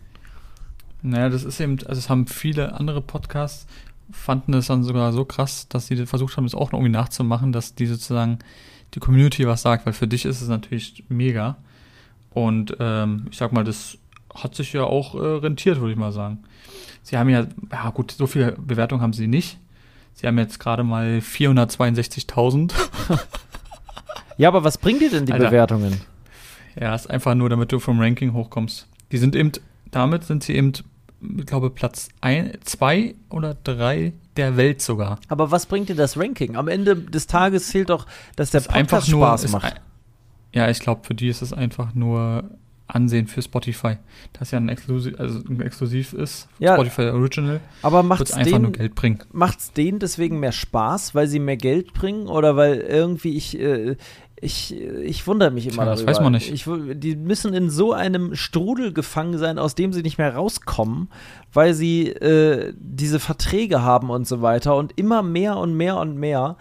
Naja, das ist eben, also es haben viele andere Podcasts fanden es dann sogar so krass, dass sie versucht haben, es auch irgendwie nachzumachen, dass die sozusagen die Community was sagt, weil für dich ist es natürlich mega. Und ähm, ich sag mal, das hat sich ja auch äh, rentiert, würde ich mal sagen. Sie haben ja, ja gut, so viele Bewertungen haben sie nicht. Sie haben jetzt gerade mal 462.000. ja, aber was bringt dir denn die Alter. Bewertungen? Ja, ist einfach nur, damit du vom Ranking hochkommst. Die sind eben, damit sind sie eben ich glaube, Platz 2 oder 3 der Welt sogar. Aber was bringt dir das Ranking? Am Ende des Tages zählt doch, dass der Podcast einfach nur, Spaß macht. Ein, ja, ich glaube, für die ist es einfach nur Ansehen für Spotify. Das ja ein Exklusiv, also ein Exklusiv ist, ja, Spotify Original. Aber macht es einfach nur Geld bringen. Macht es denen deswegen mehr Spaß, weil sie mehr Geld bringen oder weil irgendwie ich äh, ich, ich wundere mich immer Tja, darüber. Das weiß man nicht. Ich, die müssen in so einem Strudel gefangen sein, aus dem sie nicht mehr rauskommen, weil sie äh, diese Verträge haben und so weiter und immer mehr und mehr und mehr.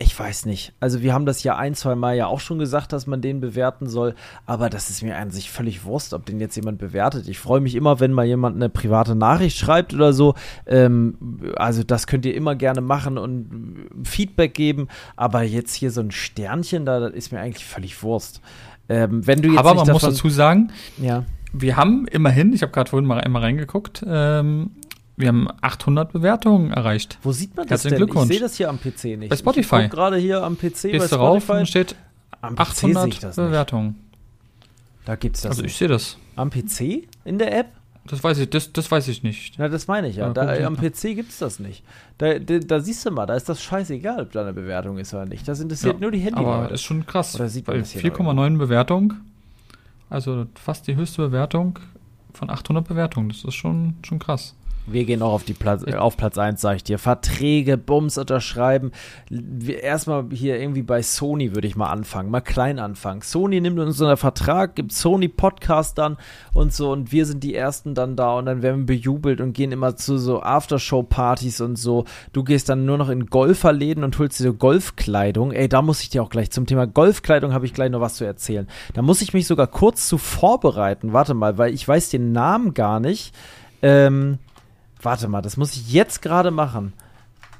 Ich weiß nicht. Also wir haben das ja ein, zwei Mal ja auch schon gesagt, dass man den bewerten soll, aber das ist mir an sich völlig Wurst, ob den jetzt jemand bewertet. Ich freue mich immer, wenn mal jemand eine private Nachricht schreibt oder so. Ähm, also das könnt ihr immer gerne machen und Feedback geben, aber jetzt hier so ein Sternchen da, das ist mir eigentlich völlig Wurst. Ähm, wenn du jetzt aber man davon, muss dazu sagen, ja. wir haben immerhin, ich habe gerade vorhin mal einmal reingeguckt, ähm, wir haben 800 Bewertungen erreicht. Wo sieht man das denn? Glückwunsch. Ich sehe das hier am PC nicht. Bei Spotify. Ich gerade hier am PC Gehst bei Spotify. und steht am 800 Bewertungen. Da gibt's das Also ich sehe das. Am PC? In der App? Das weiß ich, das, das weiß ich nicht. Na, das meine ich ja. ja da, am PC gibt es das nicht. Da, da, da, siehst du mal, da ist das scheißegal, ob da eine Bewertung ist oder nicht. Das interessiert ja, nur die Handy. Aber das ist schon krass. Oder sieht man 4,9 Bewertung, also fast die höchste Bewertung von 800 Bewertungen. Das ist schon, schon krass. Wir gehen auch auf, die Platz, äh, auf Platz 1, sag ich dir. Verträge, Bums unterschreiben. Erstmal hier irgendwie bei Sony würde ich mal anfangen, mal klein anfangen. Sony nimmt uns einen Vertrag, gibt Sony Podcast dann und so und wir sind die Ersten dann da und dann werden wir bejubelt und gehen immer zu so Aftershow-Partys und so. Du gehst dann nur noch in Golferläden und holst dir so Golfkleidung. Ey, da muss ich dir auch gleich zum Thema Golfkleidung habe ich gleich noch was zu erzählen. Da muss ich mich sogar kurz zu vorbereiten. Warte mal, weil ich weiß den Namen gar nicht. Ähm, Warte mal, das muss ich jetzt gerade machen.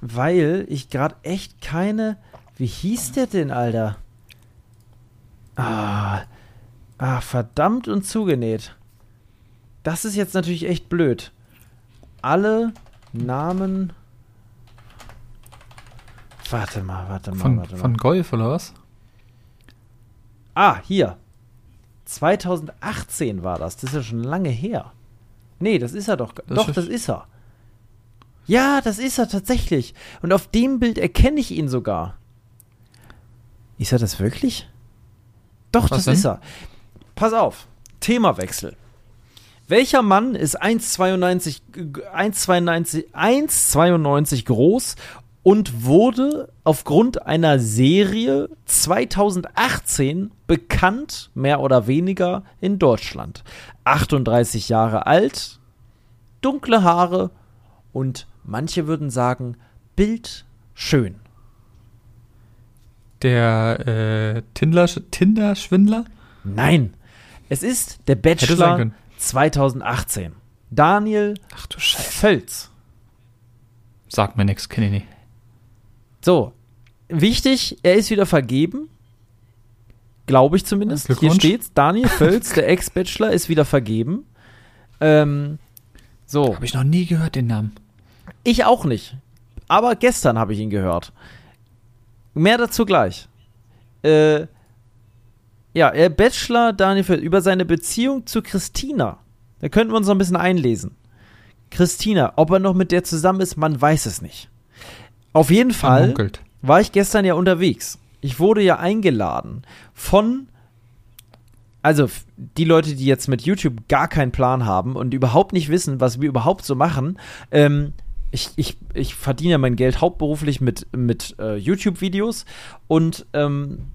Weil ich gerade echt keine. Wie hieß der denn, Alter? Ah. Ah, verdammt und zugenäht. Das ist jetzt natürlich echt blöd. Alle Namen. Warte mal, warte mal, von, warte mal. Von Golf oder was? Ah, hier. 2018 war das. Das ist ja schon lange her. Nee, das ist er doch. Das doch, ist das ist er. Ja, das ist er tatsächlich. Und auf dem Bild erkenne ich ihn sogar. Ist er das wirklich? Doch, Was das denn? ist er. Pass auf. Themawechsel. Welcher Mann ist 1,92 1,92 1,92 groß und wurde aufgrund einer Serie 2018 bekannt, mehr oder weniger, in Deutschland. 38 Jahre alt, dunkle Haare und manche würden sagen, bildschön. Der äh, Tinder-Schwindler? Nein, es ist der Bachelor 2018. Daniel Ach. Völz. Sagt mir nichts, kenne ich nicht. So, wichtig, er ist wieder vergeben. Glaube ich zumindest. Hier steht's. Daniel Völz, der Ex-Bachelor, ist wieder vergeben. Ähm, so. Habe ich noch nie gehört, den Namen. Ich auch nicht. Aber gestern habe ich ihn gehört. Mehr dazu gleich. Äh, ja, er Bachelor Daniel Völz über seine Beziehung zu Christina. Da könnten wir uns noch ein bisschen einlesen. Christina, ob er noch mit der zusammen ist, man weiß es nicht. Auf jeden Fall war ich gestern ja unterwegs. Ich wurde ja eingeladen von also die Leute, die jetzt mit YouTube gar keinen Plan haben und überhaupt nicht wissen, was wir überhaupt so machen, ähm, ich, ich, ich verdiene ja mein Geld hauptberuflich mit, mit äh, YouTube-Videos und ähm,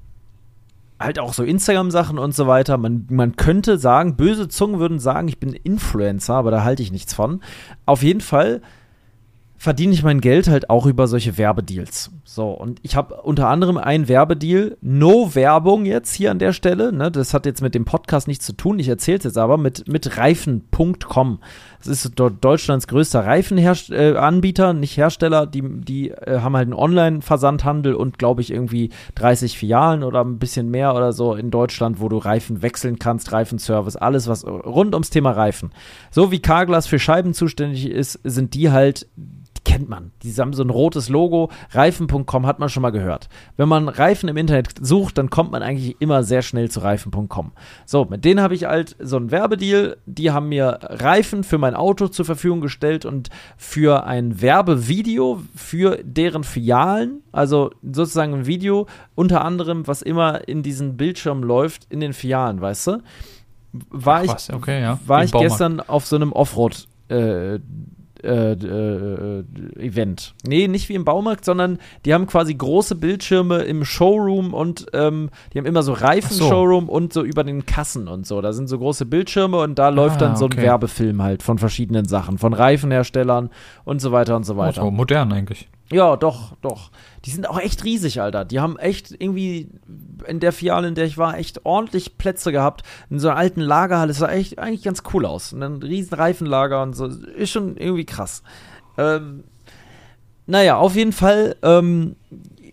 halt auch so Instagram-Sachen und so weiter. Man, man könnte sagen, böse Zungen würden sagen, ich bin Influencer, aber da halte ich nichts von. Auf jeden Fall verdiene ich mein Geld halt auch über solche Werbedeals. So, und ich habe unter anderem einen Werbedeal, no Werbung jetzt hier an der Stelle, ne, das hat jetzt mit dem Podcast nichts zu tun, ich erzähle es jetzt aber, mit, mit Reifen.com. Das ist dort Deutschlands größter Reifenanbieter, äh, nicht Hersteller, die, die äh, haben halt einen Online-Versandhandel und glaube ich irgendwie 30 Filialen oder ein bisschen mehr oder so in Deutschland, wo du Reifen wechseln kannst, Reifenservice, alles was rund ums Thema Reifen. So wie Carglass für Scheiben zuständig ist, sind die halt kennt man. Die haben so ein rotes Logo. Reifen.com hat man schon mal gehört. Wenn man Reifen im Internet sucht, dann kommt man eigentlich immer sehr schnell zu Reifen.com. So, mit denen habe ich halt so einen Werbedeal. Die haben mir Reifen für mein Auto zur Verfügung gestellt und für ein Werbevideo für deren Filialen, also sozusagen ein Video, unter anderem, was immer in diesen Bildschirmen läuft, in den Filialen, weißt du? War Ach, ich, okay, ja. war ich gestern auf so einem Offroad- äh, äh, äh, Event. Nee, nicht wie im Baumarkt, sondern die haben quasi große Bildschirme im Showroom und ähm, die haben immer so Reifen-Showroom so. und so über den Kassen und so. Da sind so große Bildschirme und da läuft ah, dann so okay. ein Werbefilm halt von verschiedenen Sachen, von Reifenherstellern und so weiter und so weiter. Oh, so modern eigentlich. Ja, doch, doch. Die sind auch echt riesig, Alter. Die haben echt irgendwie in der Filiale, in der ich war, echt ordentlich Plätze gehabt. In so einer alten Lagerhalle. Das sah echt eigentlich ganz cool aus. Und ein riesen Reifenlager und so. Ist schon irgendwie krass. Ähm, naja, auf jeden Fall ähm,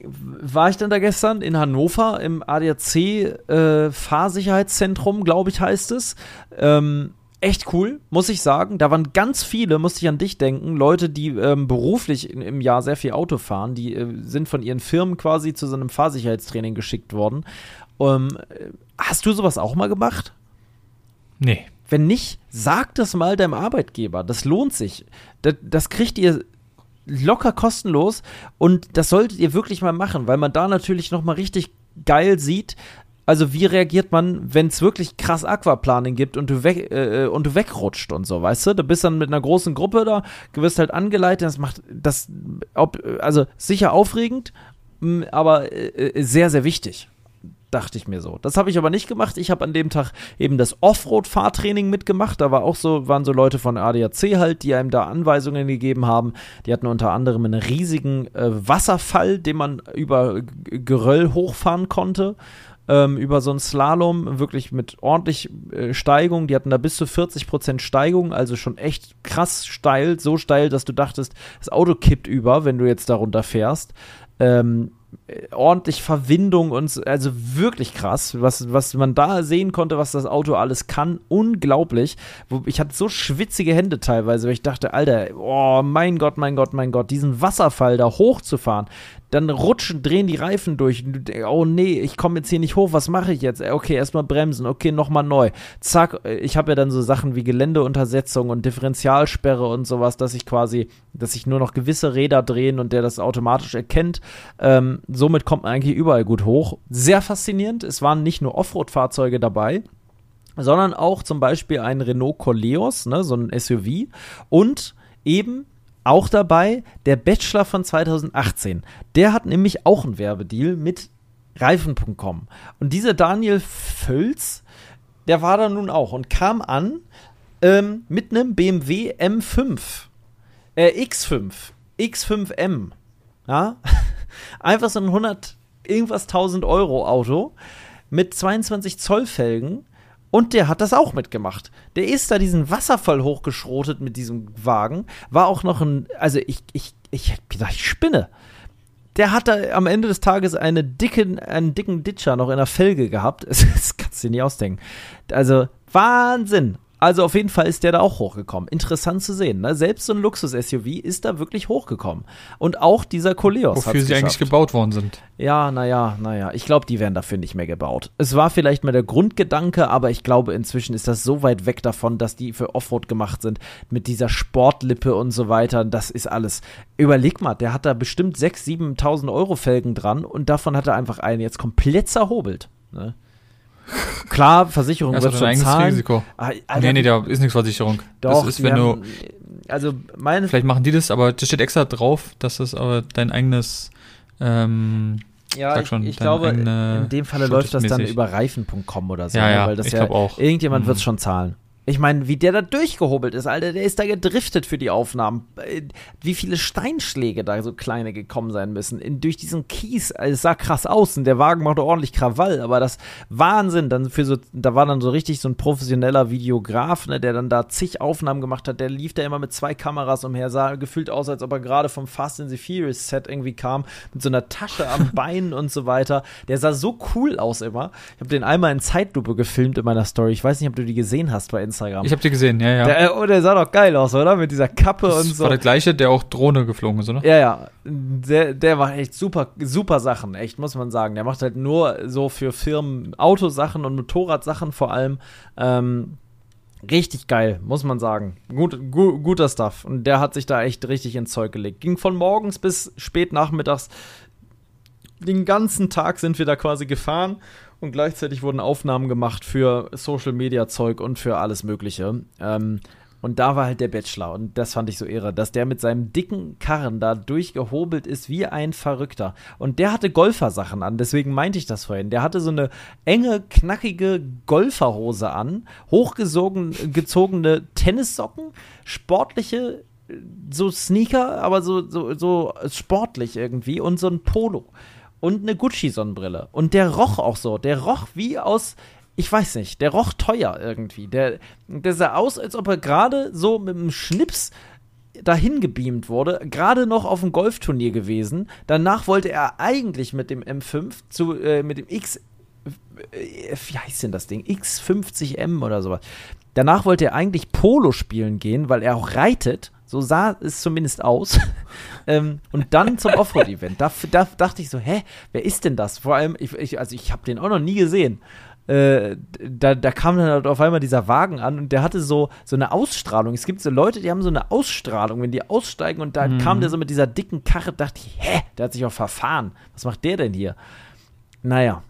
war ich dann da gestern in Hannover im ADAC äh, Fahrsicherheitszentrum, glaube ich, heißt es. Ähm, echt cool, muss ich sagen. Da waren ganz viele, musste ich an dich denken, Leute, die ähm, beruflich in, im Jahr sehr viel Auto fahren, die äh, sind von ihren Firmen quasi zu so einem Fahrsicherheitstraining geschickt worden. Ähm, hast du sowas auch mal gemacht? Nee. Wenn nicht, sag das mal deinem Arbeitgeber. Das lohnt sich. Das, das kriegt ihr locker kostenlos und das solltet ihr wirklich mal machen, weil man da natürlich noch mal richtig geil sieht, also wie reagiert man, wenn es wirklich krass Aquaplaning gibt und du weg äh, und du wegrutscht und so, weißt du? Du bist dann mit einer großen Gruppe da, du wirst halt angeleitet, das macht das ob, also sicher aufregend, aber äh, sehr sehr wichtig. Dachte ich mir so. Das habe ich aber nicht gemacht. Ich habe an dem Tag eben das Offroad-Fahrtraining mitgemacht. Da war auch so, waren so Leute von ADAC halt, die einem da Anweisungen gegeben haben. Die hatten unter anderem einen riesigen äh, Wasserfall, den man über Geröll hochfahren konnte ähm, über so einen Slalom, wirklich mit ordentlich äh, Steigung. Die hatten da bis zu 40% Steigung, also schon echt krass steil, so steil, dass du dachtest, das Auto kippt über, wenn du jetzt darunter fährst. Ähm, ordentlich Verwindung und also wirklich krass, was, was man da sehen konnte, was das Auto alles kann. Unglaublich. Ich hatte so schwitzige Hände teilweise, weil ich dachte, Alter, oh mein Gott, mein Gott, mein Gott, diesen Wasserfall da hochzufahren, dann rutschen, drehen die Reifen durch. Oh nee, ich komme jetzt hier nicht hoch, was mache ich jetzt? Okay, erstmal bremsen, okay, nochmal neu. Zack, ich habe ja dann so Sachen wie Geländeuntersetzung und Differentialsperre und sowas, dass ich quasi, dass sich nur noch gewisse Räder drehen und der das automatisch erkennt. Ähm, somit kommt man eigentlich überall gut hoch. Sehr faszinierend. Es waren nicht nur Offroad-Fahrzeuge dabei, sondern auch zum Beispiel ein Renault Coleos, ne, so ein SUV und eben auch dabei der Bachelor von 2018. Der hat nämlich auch einen Werbedeal mit Reifen.com. Und dieser Daniel Völz, der war da nun auch und kam an ähm, mit einem BMW M5. Äh, X5. X5M. Ja? Einfach so ein 100 irgendwas 1000 Euro Auto mit 22 Zoll Felgen und der hat das auch mitgemacht. Der ist da diesen Wasserfall hochgeschrotet mit diesem Wagen. War auch noch ein, also ich, ich, ich hab gedacht, ich spinne. Der hat da am Ende des Tages eine dicke, einen dicken Ditcher noch in der Felge gehabt. Das kannst du dir nicht ausdenken. Also Wahnsinn. Also auf jeden Fall ist der da auch hochgekommen. Interessant zu sehen. Ne? Selbst so ein Luxus-SUV ist da wirklich hochgekommen. Und auch dieser Coleos. Wofür sie geschafft. eigentlich gebaut worden sind. Ja, naja, naja. Ich glaube, die werden dafür nicht mehr gebaut. Es war vielleicht mal der Grundgedanke, aber ich glaube, inzwischen ist das so weit weg davon, dass die für Offroad gemacht sind. Mit dieser Sportlippe und so weiter. Das ist alles. Überleg mal, der hat da bestimmt 6.000, 7.000 Euro Felgen dran und davon hat er einfach einen jetzt komplett zerhobelt. Ne? Klar, Versicherung wird schon zahlen. Risiko. Ah, Alter, nee, nee, da ist nichts Versicherung. Doch, das ist, wenn du. Also meine. Vielleicht machen die das, aber das steht extra drauf, dass das aber dein eigenes. Ähm, ja, schon, ich, ich glaube, in dem Falle läuft das dann über reifen.com oder so. Ja, ja, weil das ich ja, auch. Irgendjemand mhm. wird es schon zahlen. Ich meine, wie der da durchgehobelt ist, Alter, der ist da gedriftet für die Aufnahmen. Äh, wie viele Steinschläge da so kleine gekommen sein müssen. In, durch diesen Kies, also es sah krass aus und der Wagen machte ordentlich Krawall, aber das Wahnsinn, dann für so, da war dann so richtig so ein professioneller Videograf, ne, der dann da zig Aufnahmen gemacht hat, der lief da immer mit zwei Kameras umher, sah gefühlt aus, als ob er gerade vom Fast and the Furious Set irgendwie kam, mit so einer Tasche am Bein und so weiter. Der sah so cool aus immer. Ich habe den einmal in Zeitlupe gefilmt in meiner Story. Ich weiß nicht, ob du die gesehen hast bei Instagram. Ich habe die gesehen, ja, ja. Der, oh, der sah doch geil aus, oder? Mit dieser Kappe das und so. war der gleiche, der auch Drohne geflogen ist, oder? Ja, ja. Der, der macht echt super, super Sachen, echt, muss man sagen. Der macht halt nur so für Firmen Autosachen und Motorradsachen vor allem. Ähm, richtig geil, muss man sagen. Gut, gu guter Stuff. Und der hat sich da echt richtig ins Zeug gelegt. Ging von morgens bis spät nachmittags. Den ganzen Tag sind wir da quasi gefahren und gleichzeitig wurden Aufnahmen gemacht für Social Media Zeug und für alles Mögliche. Ähm, und da war halt der Bachelor und das fand ich so irre, dass der mit seinem dicken Karren da durchgehobelt ist wie ein Verrückter. Und der hatte Golfersachen an, deswegen meinte ich das vorhin. Der hatte so eine enge, knackige Golferhose an, hochgezogene Tennissocken, sportliche so Sneaker, aber so, so, so sportlich irgendwie und so ein Polo und eine Gucci-Sonnenbrille. Und der roch auch so. Der roch wie aus, ich weiß nicht, der roch teuer irgendwie. Der, der sah aus, als ob er gerade so mit einem Schnips dahin gebeamt wurde, gerade noch auf dem Golfturnier gewesen. Danach wollte er eigentlich mit dem M5 zu, äh, mit dem X, äh, wie heißt denn das Ding? X50M oder sowas. Danach wollte er eigentlich Polo spielen gehen, weil er auch reitet so sah es zumindest aus. ähm, und dann zum Offroad-Event. Da, da, dachte ich so, hä, wer ist denn das? Vor allem, ich, ich, also ich habe den auch noch nie gesehen. Äh, da, da kam dann halt auf einmal dieser Wagen an und der hatte so, so eine Ausstrahlung. Es gibt so Leute, die haben so eine Ausstrahlung, wenn die aussteigen und da mhm. kam der so mit dieser dicken Karre, dachte ich, hä, der hat sich auch verfahren. Was macht der denn hier? Naja.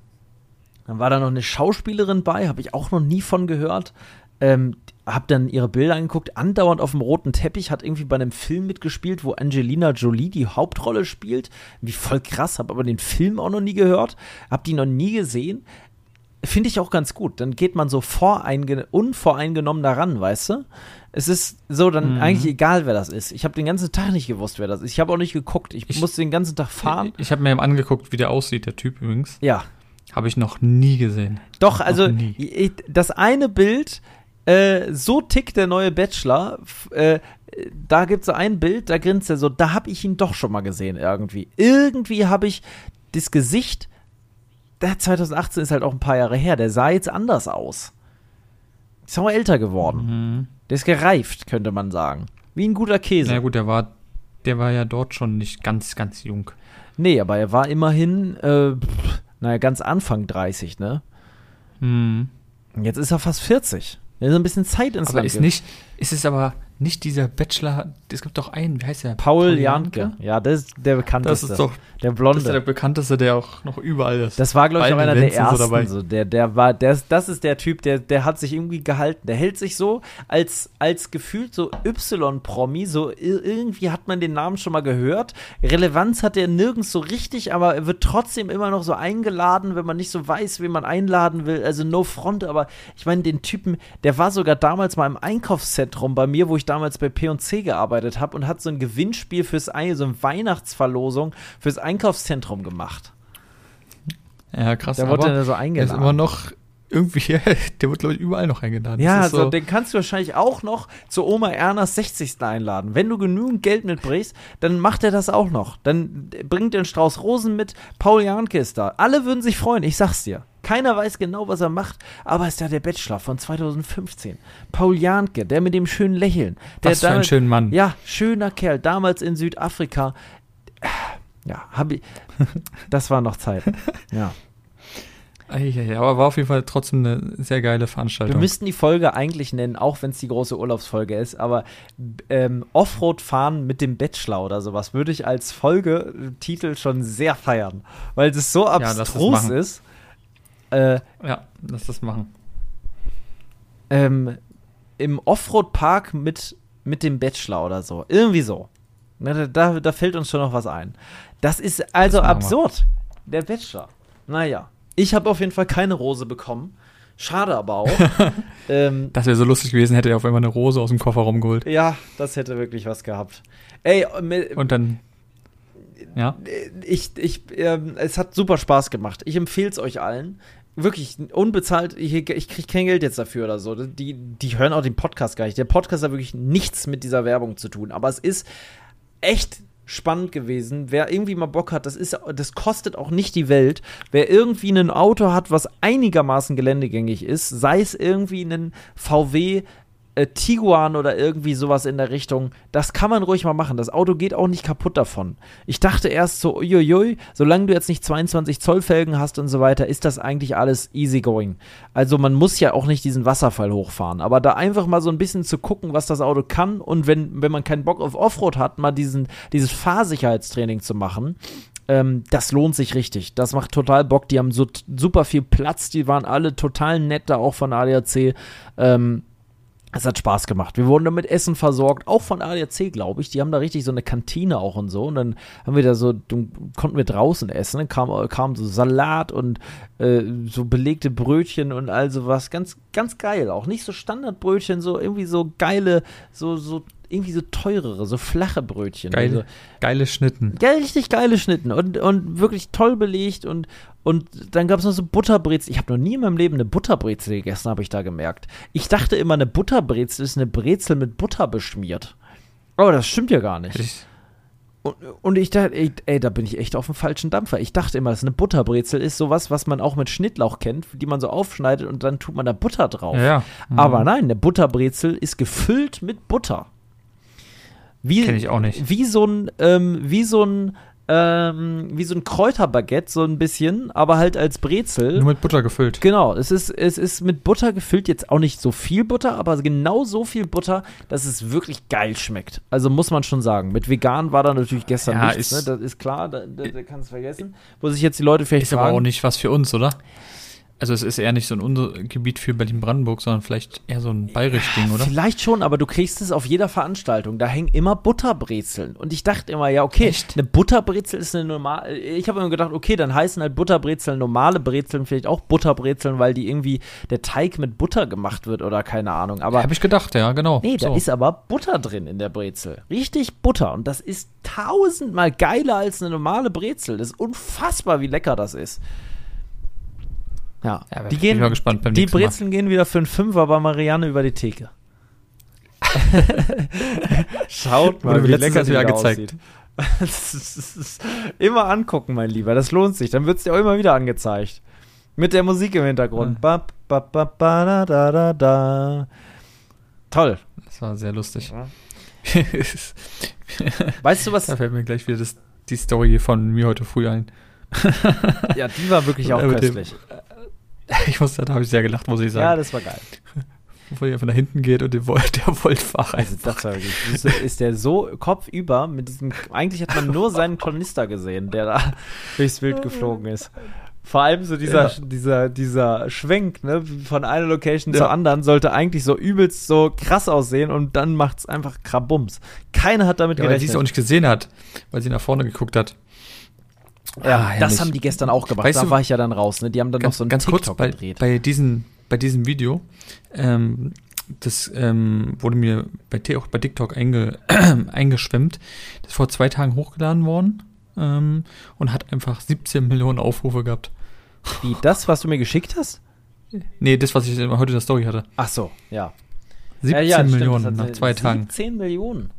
Dann war da noch eine Schauspielerin bei, habe ich auch noch nie von gehört. Ähm, hab dann ihre Bilder angeguckt, andauernd auf dem roten Teppich, hat irgendwie bei einem Film mitgespielt, wo Angelina Jolie die Hauptrolle spielt. Wie voll krass, hab aber den Film auch noch nie gehört, hab die noch nie gesehen. Finde ich auch ganz gut. Dann geht man so unvoreingenommen daran, weißt du? Es ist so dann mhm. eigentlich egal, wer das ist. Ich habe den ganzen Tag nicht gewusst, wer das ist. Ich habe auch nicht geguckt. Ich, ich musste den ganzen Tag fahren. Ich, ich habe mir angeguckt, wie der aussieht, der Typ übrigens. Ja. Habe ich noch nie gesehen. Doch, also das eine Bild, äh, so tickt der neue Bachelor. Äh, da gibt es so ein Bild, da grinst er so, da habe ich ihn doch schon mal gesehen irgendwie. Irgendwie habe ich das Gesicht, der 2018 ist halt auch ein paar Jahre her, der sah jetzt anders aus. Ist auch älter geworden. Mhm. Der ist gereift, könnte man sagen. Wie ein guter Käse. Na gut, der war, der war ja dort schon nicht ganz, ganz jung. Nee, aber er war immerhin, äh, naja, ganz Anfang 30, ne? Mhm. Jetzt ist er fast 40. Ja, so ein bisschen Zeit ins aber Land ist nicht, ist es aber nicht dieser Bachelor, es gibt doch einen, wie heißt der? Paul, Janke. Ja, das ist der bekannteste. Das ist doch der Blonde. Das ist der bekannteste, der auch noch überall ist. Das war, glaube ich, auch einer der ersten. So so. Der, der war, der, das ist der Typ, der, der hat sich irgendwie gehalten. Der hält sich so als, als gefühlt so Y-Promi, so irgendwie hat man den Namen schon mal gehört. Relevanz hat er nirgends so richtig, aber er wird trotzdem immer noch so eingeladen, wenn man nicht so weiß, wen man einladen will. Also no front, aber ich meine, den Typen, der war sogar damals mal im Einkaufszentrum bei mir, wo ich damals bei P&C gearbeitet habe und hat so ein Gewinnspiel fürs ein, so eine Weihnachtsverlosung fürs Einkaufszentrum gemacht. Ja, krass. Da wurde er so eingeladen. ist immer noch irgendwie, der wird, glaube ich, überall noch eingeladen. Ja, also so den kannst du wahrscheinlich auch noch zu Oma Ernas 60. einladen. Wenn du genügend Geld mitbringst, dann macht er das auch noch. Dann bringt er einen Strauß Rosen mit, Paul Janke ist da. Alle würden sich freuen, ich sag's dir. Keiner weiß genau, was er macht, aber ist ja der Bachelor von 2015. Paul Janke, der mit dem schönen Lächeln. Der was für ein schöner Mann. Ja, schöner Kerl, damals in Südafrika. Ja, hab ich, das war noch Zeit. Ja. Ja, aber war auf jeden Fall trotzdem eine sehr geile Veranstaltung. Wir müssten die Folge eigentlich nennen, auch wenn es die große Urlaubsfolge ist, aber ähm, Offroad fahren mit dem Bachelor oder sowas würde ich als Folgetitel schon sehr feiern, weil es so abstrus ja, ist. Äh, ja, lass das machen. Ähm, Im Offroad-Park mit, mit dem Bachelor oder so. Irgendwie so. Da, da, da fällt uns schon noch was ein. Das ist also das absurd. Der Bachelor. Naja. Ich habe auf jeden Fall keine Rose bekommen. Schade aber auch. ähm, das wäre so lustig gewesen, hätte er auf einmal eine Rose aus dem Kofferraum geholt. Ja, das hätte wirklich was gehabt. Ey, und dann. Ja. Ich, ich, äh, es hat super Spaß gemacht. Ich empfehle es euch allen. Wirklich unbezahlt, ich, ich kriege kein Geld jetzt dafür oder so. Die, die hören auch den Podcast gar nicht. Der Podcast hat wirklich nichts mit dieser Werbung zu tun. Aber es ist echt spannend gewesen. Wer irgendwie mal Bock hat, das ist, das kostet auch nicht die Welt. Wer irgendwie ein Auto hat, was einigermaßen geländegängig ist, sei es irgendwie ein VW äh, Tiguan oder irgendwie sowas in der Richtung, das kann man ruhig mal machen. Das Auto geht auch nicht kaputt davon. Ich dachte erst so, uiuiui, solange du jetzt nicht 22 Zoll Felgen hast und so weiter, ist das eigentlich alles easy going. Also man muss ja auch nicht diesen Wasserfall hochfahren. Aber da einfach mal so ein bisschen zu gucken, was das Auto kann und wenn, wenn man keinen Bock auf Offroad hat, mal diesen, dieses Fahrsicherheitstraining zu machen, ähm, das lohnt sich richtig. Das macht total Bock. Die haben so super viel Platz. Die waren alle total nett da auch von ADAC. Ähm, es hat Spaß gemacht. Wir wurden da mit Essen versorgt, auch von ADAC, glaube ich. Die haben da richtig so eine Kantine auch und so. Und dann haben wir da so, konnten wir draußen essen. Dann kam, kam so Salat und äh, so belegte Brötchen und all sowas. Ganz, ganz geil. Auch nicht so Standardbrötchen, so irgendwie so geile, so, so irgendwie so teurere, so flache Brötchen. Geile, also, geile Schnitten. Ja, richtig geile Schnitten und, und wirklich toll belegt und, und dann gab es noch so Butterbrezel. Ich habe noch nie in meinem Leben eine Butterbrezel gegessen, habe ich da gemerkt. Ich dachte immer, eine Butterbrezel ist eine Brezel mit Butter beschmiert. Aber das stimmt ja gar nicht. Ich und, und, ich dachte, ey, ey, da bin ich echt auf dem falschen Dampfer. Ich dachte immer, dass eine Butterbrezel ist sowas, was man auch mit Schnittlauch kennt, die man so aufschneidet und dann tut man da Butter drauf. Ja. Mhm. Aber nein, eine Butterbrezel ist gefüllt mit Butter. Wie, Kenn ich auch nicht. Wie so ein, ähm, wie so ein, ähm, wie so ein Kräuterbaguette, so ein bisschen, aber halt als Brezel. Nur mit Butter gefüllt. Genau, es ist, es ist mit Butter gefüllt, jetzt auch nicht so viel Butter, aber genau so viel Butter, dass es wirklich geil schmeckt. Also muss man schon sagen. Mit vegan war da natürlich gestern ja, nichts, ist, ne? das ist klar, da, da, da kannst du vergessen. Wo sich jetzt die Leute vielleicht ist fragen. Ist aber auch nicht was für uns, oder? Also es ist eher nicht so ein Gebiet für Berlin-Brandenburg, sondern vielleicht eher so ein Bayerisch-Ding, oder? Vielleicht schon, aber du kriegst es auf jeder Veranstaltung. Da hängen immer Butterbrezeln. Und ich dachte immer, ja, okay, Echt? eine Butterbrezel ist eine normale. Ich habe immer gedacht, okay, dann heißen halt Butterbrezeln normale Brezeln, vielleicht auch Butterbrezeln, weil die irgendwie der Teig mit Butter gemacht wird oder keine Ahnung. Aber habe ich gedacht, ja, genau. Nee, so. da ist aber Butter drin in der Brezel. Richtig Butter. Und das ist tausendmal geiler als eine normale Brezel. Das ist unfassbar, wie lecker das ist. Ja, ja die gehen, mal gespannt die Brezeln gehen wieder für einen Fünfer bei Marianne über die Theke. Schaut mal, wie lecker sie ja gezeigt. immer angucken, mein Lieber, das lohnt sich. Dann wird es dir auch immer wieder angezeigt. Mit der Musik im Hintergrund. Ja. Ba, ba, ba, ba, da, da, da. Toll. Das war sehr lustig. Ja. weißt du was? Da fällt mir gleich wieder das, die Story von mir heute früh ein. ja, die war wirklich auch köstlich. Dem, Ich muss, da habe ich sehr gelacht, muss ich sagen. Ja, das war geil. Wo er von da hinten geht und der, Volt, der Voltfach also das war ist der so kopfüber mit diesem, eigentlich hat man nur seinen Tornister gesehen, der da durchs Bild geflogen ist. Vor allem so dieser, ja. dieser, dieser Schwenk, ne, von einer Location ja. zur anderen sollte eigentlich so übelst so krass aussehen und dann macht es einfach Krabums. Keiner hat damit ja, gerechnet. Weil sie es auch nicht gesehen hat, weil sie nach vorne geguckt hat. Ja, ah, das haben die gestern auch gemacht. Weißt da du, war ich ja dann raus. Ne? Die haben dann ganz, noch so ein ganz TikTok kurz bei, gedreht. Bei, diesen, bei diesem Video, ähm, das ähm, wurde mir bei, auch bei TikTok einge, eingeschwemmt. Das ist vor zwei Tagen hochgeladen worden ähm, und hat einfach 17 Millionen Aufrufe gehabt. Wie, das, was du mir geschickt hast? Nee, das, was ich heute in der Story hatte. Ach so, ja. 17 ja, ja, Millionen stimmt, nach zwei 17 Tagen. 17 Millionen?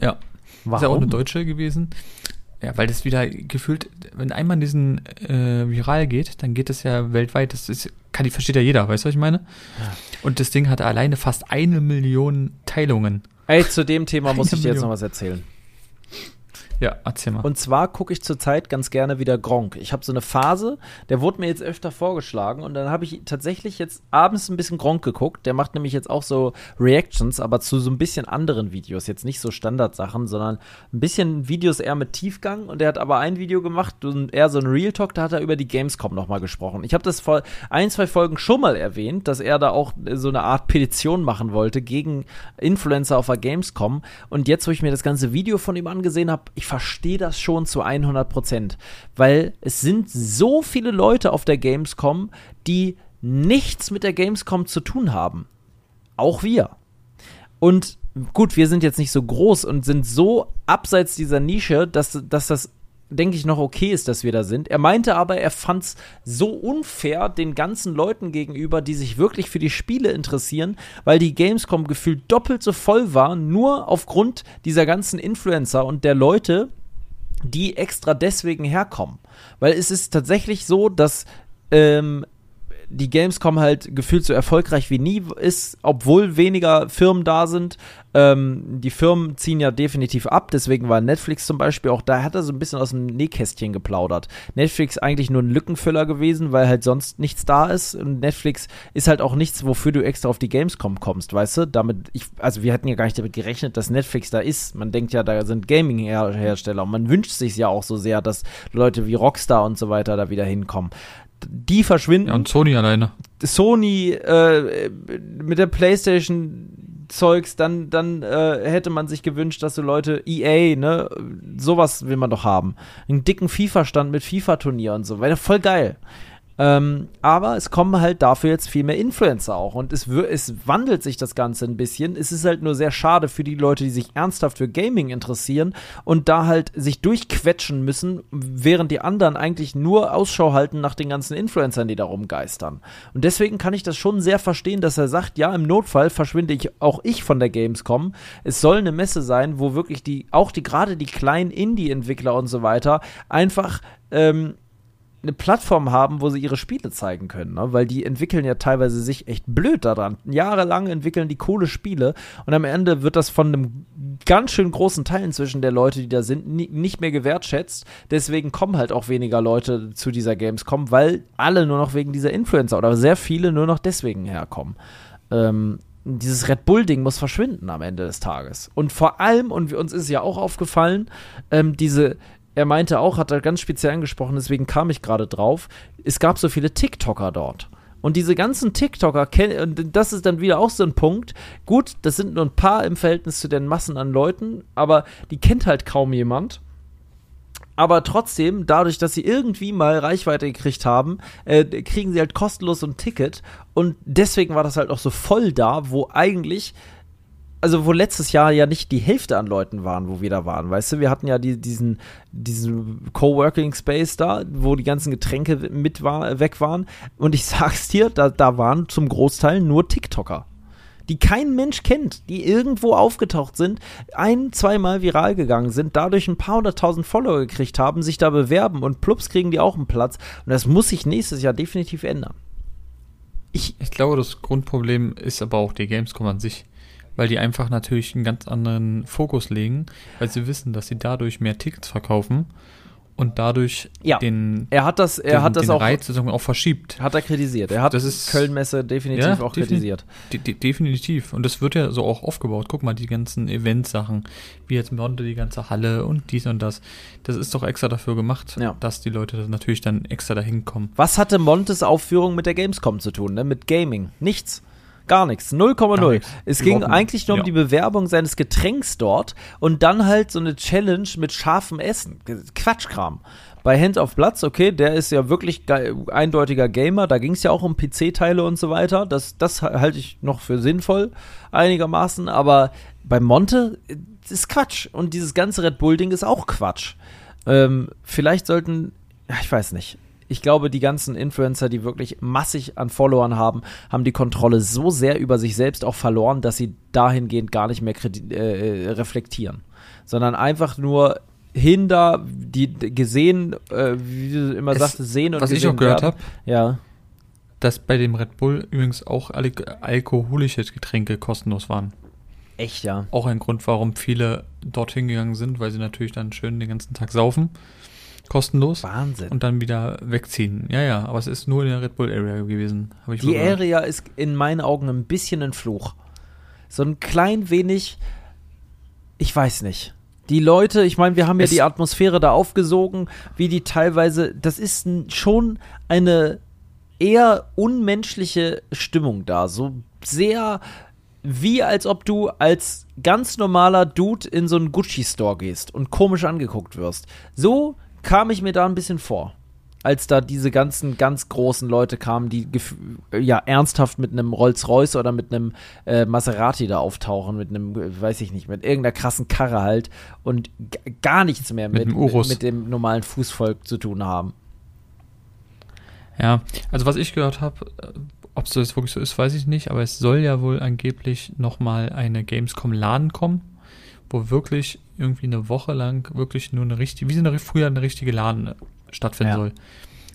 Ja. Warum? Ist ja auch eine Deutsche gewesen. Ja, weil das wieder gefühlt, wenn einmal in diesen äh, viral geht, dann geht es ja weltweit. Das ist, kann, versteht ja jeder, weißt du, was ich meine? Ja. Und das Ding hat alleine fast eine Million Teilungen. Ey, zu dem Thema muss ich dir jetzt noch was erzählen. Ja, erzähl mal. Und zwar gucke ich zurzeit ganz gerne wieder Gronk. Ich habe so eine Phase, der wurde mir jetzt öfter vorgeschlagen und dann habe ich tatsächlich jetzt abends ein bisschen Gronk geguckt. Der macht nämlich jetzt auch so Reactions, aber zu so ein bisschen anderen Videos. Jetzt nicht so Standardsachen, sondern ein bisschen Videos eher mit Tiefgang. Und der hat aber ein Video gemacht, eher so ein Real Talk, da hat er über die Gamescom nochmal gesprochen. Ich habe das vor ein, zwei Folgen schon mal erwähnt, dass er da auch so eine Art Petition machen wollte gegen Influencer auf der Gamescom. Und jetzt, wo ich mir das ganze Video von ihm angesehen habe, ich verstehe das schon zu 100 Prozent, weil es sind so viele Leute auf der Gamescom, die nichts mit der Gamescom zu tun haben. Auch wir. Und gut, wir sind jetzt nicht so groß und sind so abseits dieser Nische, dass, dass das denke ich, noch okay ist, dass wir da sind. Er meinte aber, er fand es so unfair den ganzen Leuten gegenüber, die sich wirklich für die Spiele interessieren, weil die Gamescom gefühlt doppelt so voll war, nur aufgrund dieser ganzen Influencer und der Leute, die extra deswegen herkommen. Weil es ist tatsächlich so, dass ähm, die Gamescom halt gefühlt so erfolgreich wie nie ist, obwohl weniger Firmen da sind. Ähm, die Firmen ziehen ja definitiv ab, deswegen war Netflix zum Beispiel auch da, hat er so ein bisschen aus dem Nähkästchen geplaudert. Netflix eigentlich nur ein Lückenfüller gewesen, weil halt sonst nichts da ist. Und Netflix ist halt auch nichts, wofür du extra auf die Gamescom kommst, weißt du? Damit, ich, also wir hatten ja gar nicht damit gerechnet, dass Netflix da ist. Man denkt ja, da sind Gaming-Hersteller und man wünscht sich ja auch so sehr, dass Leute wie Rockstar und so weiter da wieder hinkommen die verschwinden. Ja, und Sony alleine. Sony äh, mit der PlayStation Zeugs, dann, dann äh, hätte man sich gewünscht, dass so Leute, EA, ne, sowas will man doch haben. Einen dicken FIFA-Stand mit FIFA-Turnier und so, wäre voll geil. Ähm, aber es kommen halt dafür jetzt viel mehr Influencer auch und es, es wandelt sich das Ganze ein bisschen. Es ist halt nur sehr schade für die Leute, die sich ernsthaft für Gaming interessieren und da halt sich durchquetschen müssen, während die anderen eigentlich nur Ausschau halten nach den ganzen Influencern, die da rumgeistern. Und deswegen kann ich das schon sehr verstehen, dass er sagt, ja, im Notfall verschwinde ich auch ich von der Gamescom. Es soll eine Messe sein, wo wirklich die, auch die, gerade die kleinen Indie-Entwickler und so weiter, einfach ähm, eine Plattform haben, wo sie ihre Spiele zeigen können, ne? weil die entwickeln ja teilweise sich echt blöd daran. Jahrelang entwickeln die coole Spiele und am Ende wird das von einem ganz schön großen Teil inzwischen der Leute, die da sind, nicht mehr gewertschätzt. Deswegen kommen halt auch weniger Leute zu dieser Gamescom, weil alle nur noch wegen dieser Influencer oder sehr viele nur noch deswegen herkommen. Ähm, dieses Red Bull-Ding muss verschwinden am Ende des Tages. Und vor allem, und uns ist ja auch aufgefallen, ähm, diese, er meinte auch, hat er ganz speziell angesprochen, deswegen kam ich gerade drauf, es gab so viele TikToker dort. Und diese ganzen TikToker, das ist dann wieder auch so ein Punkt. Gut, das sind nur ein paar im Verhältnis zu den Massen an Leuten, aber die kennt halt kaum jemand. Aber trotzdem, dadurch, dass sie irgendwie mal Reichweite gekriegt haben, äh, kriegen sie halt kostenlos ein Ticket. Und deswegen war das halt auch so voll da, wo eigentlich also wo letztes Jahr ja nicht die Hälfte an Leuten waren, wo wir da waren, weißt du, wir hatten ja die, diesen, diesen Coworking Space da, wo die ganzen Getränke mit war, weg waren und ich sag's dir, da, da waren zum Großteil nur TikToker die kein Mensch kennt, die irgendwo aufgetaucht sind, ein, zweimal viral gegangen sind, dadurch ein paar hunderttausend Follower gekriegt haben, sich da bewerben und plups kriegen die auch einen Platz. Und das muss sich nächstes Jahr definitiv ändern. Ich, ich glaube, das Grundproblem ist aber auch die Gamescom an sich weil die einfach natürlich einen ganz anderen Fokus legen, weil sie wissen, dass sie dadurch mehr Tickets verkaufen und dadurch ja, den er hat das er den, hat das auch Reiz auch verschiebt. Hat er kritisiert. Er hat das ist Kölnmesse definitiv ja, auch defini kritisiert. De de definitiv und das wird ja so auch aufgebaut. Guck mal, die ganzen Event-Sachen, wie jetzt Monte die ganze Halle und dies und das. Das ist doch extra dafür gemacht, ja. dass die Leute natürlich dann extra dahin kommen. Was hatte Montes Aufführung mit der Gamescom zu tun, ne? Mit Gaming? Nichts. Gar nichts. 0,0. Es ging eigentlich nur um ja. die Bewerbung seines Getränks dort und dann halt so eine Challenge mit scharfem Essen. Quatschkram. Bei Hand of Bloods, okay, der ist ja wirklich eindeutiger Gamer, da ging es ja auch um PC-Teile und so weiter. Das, das halte ich noch für sinnvoll, einigermaßen, aber bei Monte das ist Quatsch. Und dieses ganze Red Bull-Ding ist auch Quatsch. Ähm, vielleicht sollten, ich weiß nicht ich glaube, die ganzen Influencer, die wirklich massig an Followern haben, haben die Kontrolle so sehr über sich selbst auch verloren, dass sie dahingehend gar nicht mehr äh, reflektieren, sondern einfach nur hinter die gesehen, äh, wie du immer es, sagst, sehen und Was ich auch gehört habe, ja. dass bei dem Red Bull übrigens auch alle alkoholische Getränke kostenlos waren. Echt, ja. Auch ein Grund, warum viele dorthin gegangen sind, weil sie natürlich dann schön den ganzen Tag saufen. Kostenlos. Wahnsinn. Und dann wieder wegziehen. Ja, ja, aber es ist nur in der Red Bull Area gewesen. Die Area ist in meinen Augen ein bisschen ein Fluch. So ein klein wenig, ich weiß nicht. Die Leute, ich meine, wir haben ja es die Atmosphäre da aufgesogen, wie die teilweise, das ist schon eine eher unmenschliche Stimmung da. So sehr wie als ob du als ganz normaler Dude in so einen Gucci-Store gehst und komisch angeguckt wirst. So kam ich mir da ein bisschen vor. Als da diese ganzen ganz großen Leute kamen, die ja ernsthaft mit einem Rolls-Royce oder mit einem äh, Maserati da auftauchen, mit einem, weiß ich nicht, mit irgendeiner krassen Karre halt und gar nichts mehr mit, mit, mit dem normalen Fußvolk zu tun haben. Ja, also was ich gehört habe, äh, ob es das wirklich so ist, weiß ich nicht, aber es soll ja wohl angeblich nochmal eine Gamescom-Laden kommen, wo wirklich irgendwie eine Woche lang wirklich nur eine richtige, wie eine, früher eine richtige Laden äh, stattfinden ja. soll.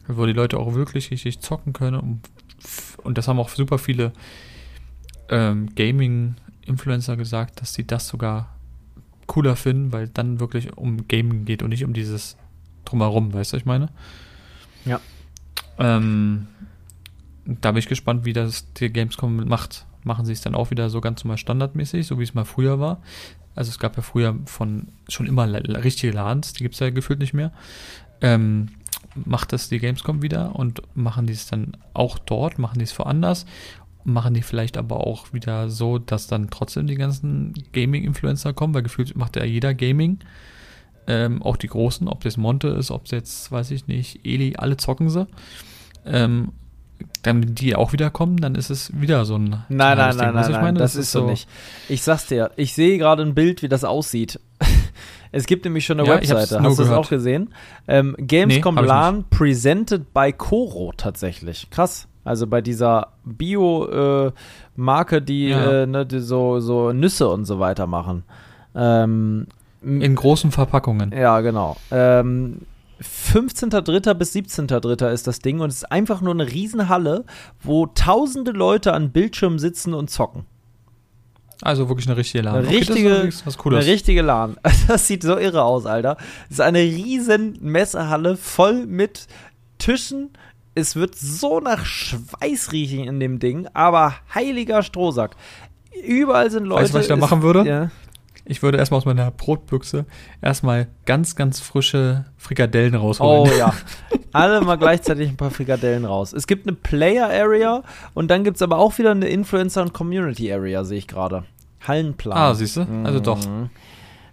Wo die Leute auch wirklich richtig zocken können und, und das haben auch super viele ähm, Gaming-Influencer gesagt, dass sie das sogar cooler finden, weil dann wirklich um Gaming geht und nicht um dieses Drumherum, weißt du, was ich meine? Ja. Ähm, da bin ich gespannt, wie das die Gamescom macht. Machen sie es dann auch wieder so ganz normal standardmäßig, so wie es mal früher war. Also es gab ja früher von schon immer richtige Ladens, die gibt es ja gefühlt nicht mehr. Ähm, macht das die Gamescom wieder und machen die es dann auch dort, machen die es woanders, machen die vielleicht aber auch wieder so, dass dann trotzdem die ganzen Gaming-Influencer kommen, weil gefühlt macht ja jeder Gaming. Ähm, auch die Großen, ob das Monte ist, ob es jetzt, weiß ich nicht, Eli, alle zocken sie. Ähm, dann die auch wieder kommen, dann ist es wieder so ein. Nein, nein, nein, nein, nein, das, das ist so nicht. Ich sag's dir, ich sehe gerade ein Bild, wie das aussieht. es gibt nämlich schon eine ja, Webseite. Hast du das auch gesehen? Ähm, Gamescom nee, LAN presented by Coro tatsächlich. Krass. Also bei dieser Bio-Marke, äh, die, ja. äh, ne, die so, so Nüsse und so weiter machen. Ähm, in großen Verpackungen. Ja, genau. Ähm, 15.3. bis 17.3. ist das Ding und es ist einfach nur eine Riesenhalle, wo tausende Leute an Bildschirmen sitzen und zocken. Also wirklich eine richtige LAN. Eine richtige, okay, was Cooles. eine richtige LAN. Das sieht so irre aus, Alter. Es ist eine riesen Messehalle voll mit Tischen. Es wird so nach Schweiß riechen in dem Ding, aber heiliger Strohsack. Überall sind Leute. Weißt du, was ich da machen würde? Ja. Ich würde erstmal aus meiner Brotbüchse erstmal ganz, ganz frische Frikadellen rausholen. Oh ja. Alle mal gleichzeitig ein paar Frikadellen raus. Es gibt eine Player Area und dann gibt es aber auch wieder eine Influencer- und Community Area, sehe ich gerade. Hallenplan. Ah, siehst du? Also doch. Mhm.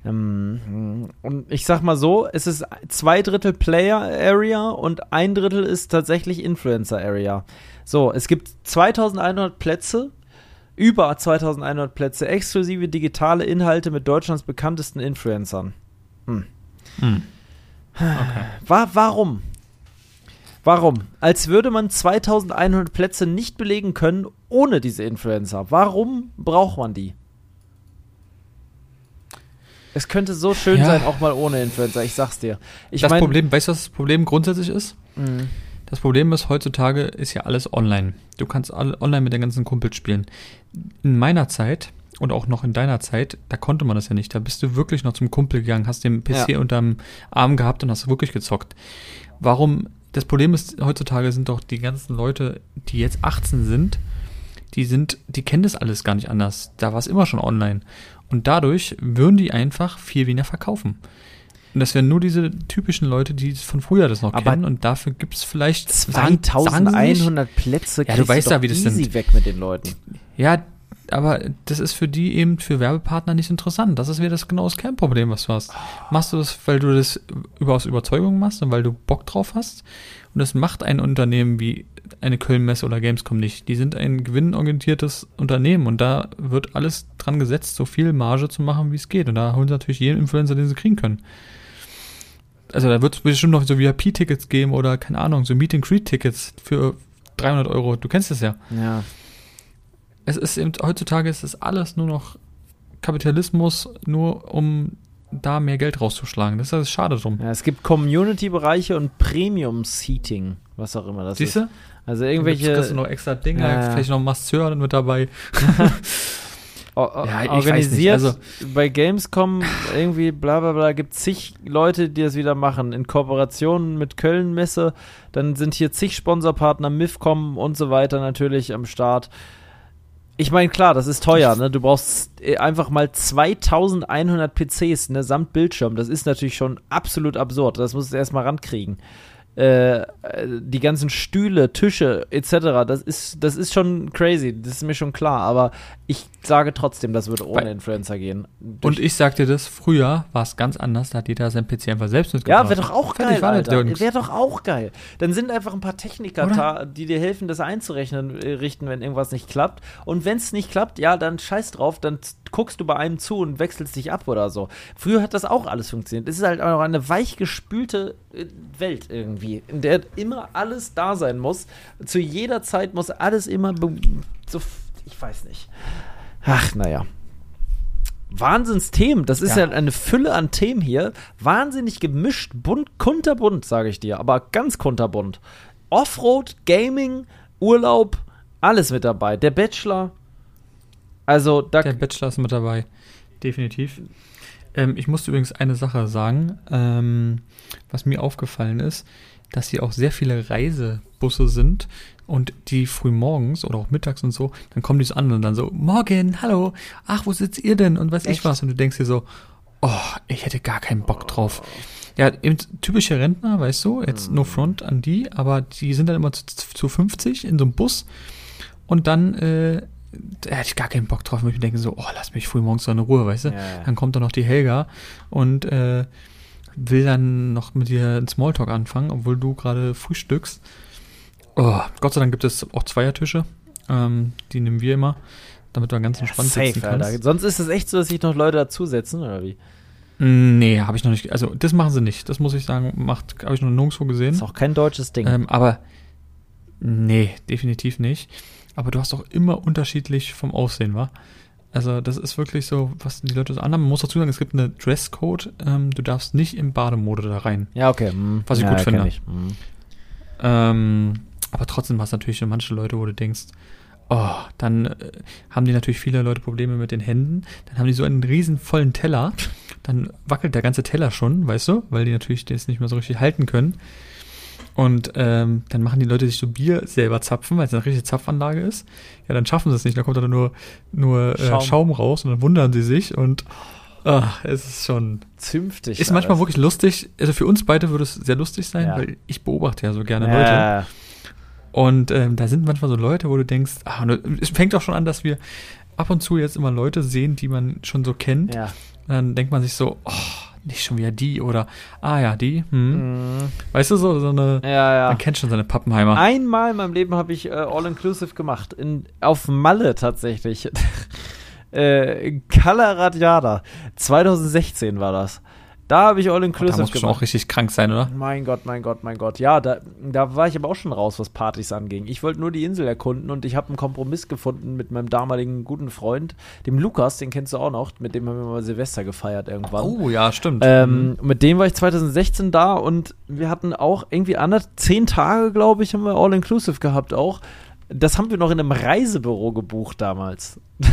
Ähm, und ich sag mal so, es ist zwei Drittel Player Area und ein Drittel ist tatsächlich Influencer Area. So, es gibt 2100 Plätze über 2100 Plätze, exklusive digitale Inhalte mit Deutschlands bekanntesten Influencern. Hm. Hm. Okay. War, warum? Warum? Als würde man 2100 Plätze nicht belegen können ohne diese Influencer. Warum braucht man die? Es könnte so schön ja. sein, auch mal ohne Influencer, ich sag's dir. Ich das mein, Problem, weißt du, was das Problem grundsätzlich ist? Mhm. Das Problem ist, heutzutage ist ja alles online. Du kannst alle online mit den ganzen Kumpels spielen. In meiner Zeit und auch noch in deiner Zeit, da konnte man das ja nicht. Da bist du wirklich noch zum Kumpel gegangen, hast den PC ja. unterm Arm gehabt und hast wirklich gezockt. Warum? Das Problem ist, heutzutage sind doch die ganzen Leute, die jetzt 18 sind, die sind, die kennen das alles gar nicht anders. Da war es immer schon online. Und dadurch würden die einfach viel weniger verkaufen. Und das wären nur diese typischen Leute, die von früher das noch aber kennen. Und dafür gibt es vielleicht 2100 Plätze. Ja, du weißt ja, wie das easy sind. weg mit den Leuten. Ja, aber das ist für die eben für Werbepartner nicht interessant. Das ist wieder das genau das Kernproblem, was du hast. Machst du das, weil du das aus Überzeugung machst und weil du Bock drauf hast? Und das macht ein Unternehmen wie eine Köln-Messe oder Gamescom nicht. Die sind ein gewinnorientiertes Unternehmen und da wird alles dran gesetzt, so viel Marge zu machen, wie es geht. Und da holen sie natürlich jeden Influencer, den sie kriegen können also da wird es bestimmt noch so VIP-Tickets geben oder keine Ahnung, so Meet-and-Greet-Tickets für 300 Euro. Du kennst das ja. Ja. Es ist eben, heutzutage ist es alles nur noch Kapitalismus, nur um da mehr Geld rauszuschlagen. Das ist schade drum. Ja, es gibt Community-Bereiche und Premium-Seating, was auch immer das Siehste? ist. Also irgendwelche. Jetzt kriegst du noch extra Dinge, äh, vielleicht noch Masseur mit dabei. ja, organisiert. Also, bei Gamescom irgendwie bla bla bla gibt zig Leute, die das wieder machen. In Kooperation mit Köln Messe. Dann sind hier zig Sponsorpartner, MIFCOM und so weiter natürlich am Start. Ich meine, klar, das ist teuer, ne? Du brauchst äh, einfach mal 2100 PCs, ne, samt Bildschirm. Das ist natürlich schon absolut absurd. Das musst du erstmal rankriegen. Äh, die ganzen Stühle, Tische etc. Das ist, das ist schon crazy, das ist mir schon klar, aber ich sage trotzdem, das wird ohne Bei Influencer gehen. und ich sag dir das, früher war es ganz anders, da hat jeder sein PC einfach selbst mitgebracht. Ja, wäre doch auch geil, Wäre doch auch geil. Dann sind einfach ein paar Techniker da, die dir helfen, das einzurechnen, äh, richten, wenn irgendwas nicht klappt. Und wenn es nicht klappt, ja, dann scheiß drauf, dann guckst du bei einem zu und wechselst dich ab oder so. Früher hat das auch alles funktioniert. Es ist halt auch eine weichgespülte äh, Welt irgendwie, in der immer alles da sein muss. Zu jeder Zeit muss alles immer so, ich weiß nicht. Ach, naja. Wahnsinnsthemen. Das ist ja. ja. eine Fülle an Themen hier. Wahnsinnig gemischt, bunt, kunterbunt, sage ich dir, aber ganz kunterbunt. Offroad, Gaming, Urlaub, alles mit dabei. Der Bachelor, also da Der Bachelor ist mit dabei. Definitiv. Ähm, ich musste übrigens eine Sache sagen, ähm, was mir aufgefallen ist, dass hier auch sehr viele Reisebusse sind und die früh morgens oder auch mittags und so, dann kommen die so an und dann so, morgen, hallo, ach, wo sitzt ihr denn und weiß Echt? ich was und du denkst dir so, oh, ich hätte gar keinen Bock drauf. Ja, eben typische Rentner, weißt du, jetzt no front an die, aber die sind dann immer zu, zu 50 in so einem Bus und dann äh, da hätte ich gar keinen Bock drauf, weil ich denke so, oh, lass mich früh morgens so in Ruhe, weißt du? Ja. Dann kommt da noch die Helga und äh, will dann noch mit dir einen Smalltalk anfangen, obwohl du gerade frühstückst. Oh, Gott sei Dank gibt es auch Zweiertische. Ähm, die nehmen wir immer, damit du ganz entspannt ja, safe, sitzen kannst. Alter. Sonst ist es echt so, dass sich noch Leute dazusetzen, oder wie? Nee, habe ich noch nicht. Also, das machen sie nicht. Das muss ich sagen, macht, habe ich noch nirgendwo gesehen. Ist auch kein deutsches Ding. Ähm, aber, nee, definitiv nicht aber du hast auch immer unterschiedlich vom Aussehen, wa? Also das ist wirklich so, was die Leute so anhaben. Man muss dazu sagen, es gibt eine Dresscode. Ähm, du darfst nicht im Bademode da rein. Ja, okay. Hm. Was ich ja, gut finde. Ich. Hm. Ähm, aber trotzdem hast du natürlich manche Leute, wo du denkst, oh, dann äh, haben die natürlich viele Leute Probleme mit den Händen. Dann haben die so einen riesen vollen Teller. Dann wackelt der ganze Teller schon, weißt du, weil die natürlich das nicht mehr so richtig halten können. Und ähm, dann machen die Leute sich so Bier selber zapfen, weil es eine richtige Zapfanlage ist. Ja, dann schaffen sie es nicht. Da kommt dann nur, nur äh, Schaum. Schaum raus und dann wundern sie sich und ach, es ist schon zünftig. Ist manchmal wirklich lustig. Also für uns beide würde es sehr lustig sein, ja. weil ich beobachte ja so gerne ja. Leute. Und ähm, da sind manchmal so Leute, wo du denkst, ach, es fängt auch schon an, dass wir ab und zu jetzt immer Leute sehen, die man schon so kennt. Ja. Und dann denkt man sich so, oh, nicht schon wieder die oder, ah ja, die. Hm. Mhm. Weißt du, so, so eine, ja, ja. man kennt schon seine Pappenheimer. Einmal in meinem Leben habe ich äh, All-Inclusive gemacht, in, auf Malle tatsächlich. äh, Cala Radiada, 2016 war das. Da habe ich All-Inclusive gemacht. Da muss schon auch richtig krank sein, oder? Mein Gott, mein Gott, mein Gott. Ja, da, da war ich aber auch schon raus, was Partys anging. Ich wollte nur die Insel erkunden und ich habe einen Kompromiss gefunden mit meinem damaligen guten Freund, dem Lukas, den kennst du auch noch. Mit dem haben wir mal Silvester gefeiert irgendwann. Oh, ja, stimmt. Ähm, mhm. Mit dem war ich 2016 da und wir hatten auch irgendwie andere, zehn Tage, glaube ich, haben wir All-Inclusive gehabt auch. Das haben wir noch in einem Reisebüro gebucht damals.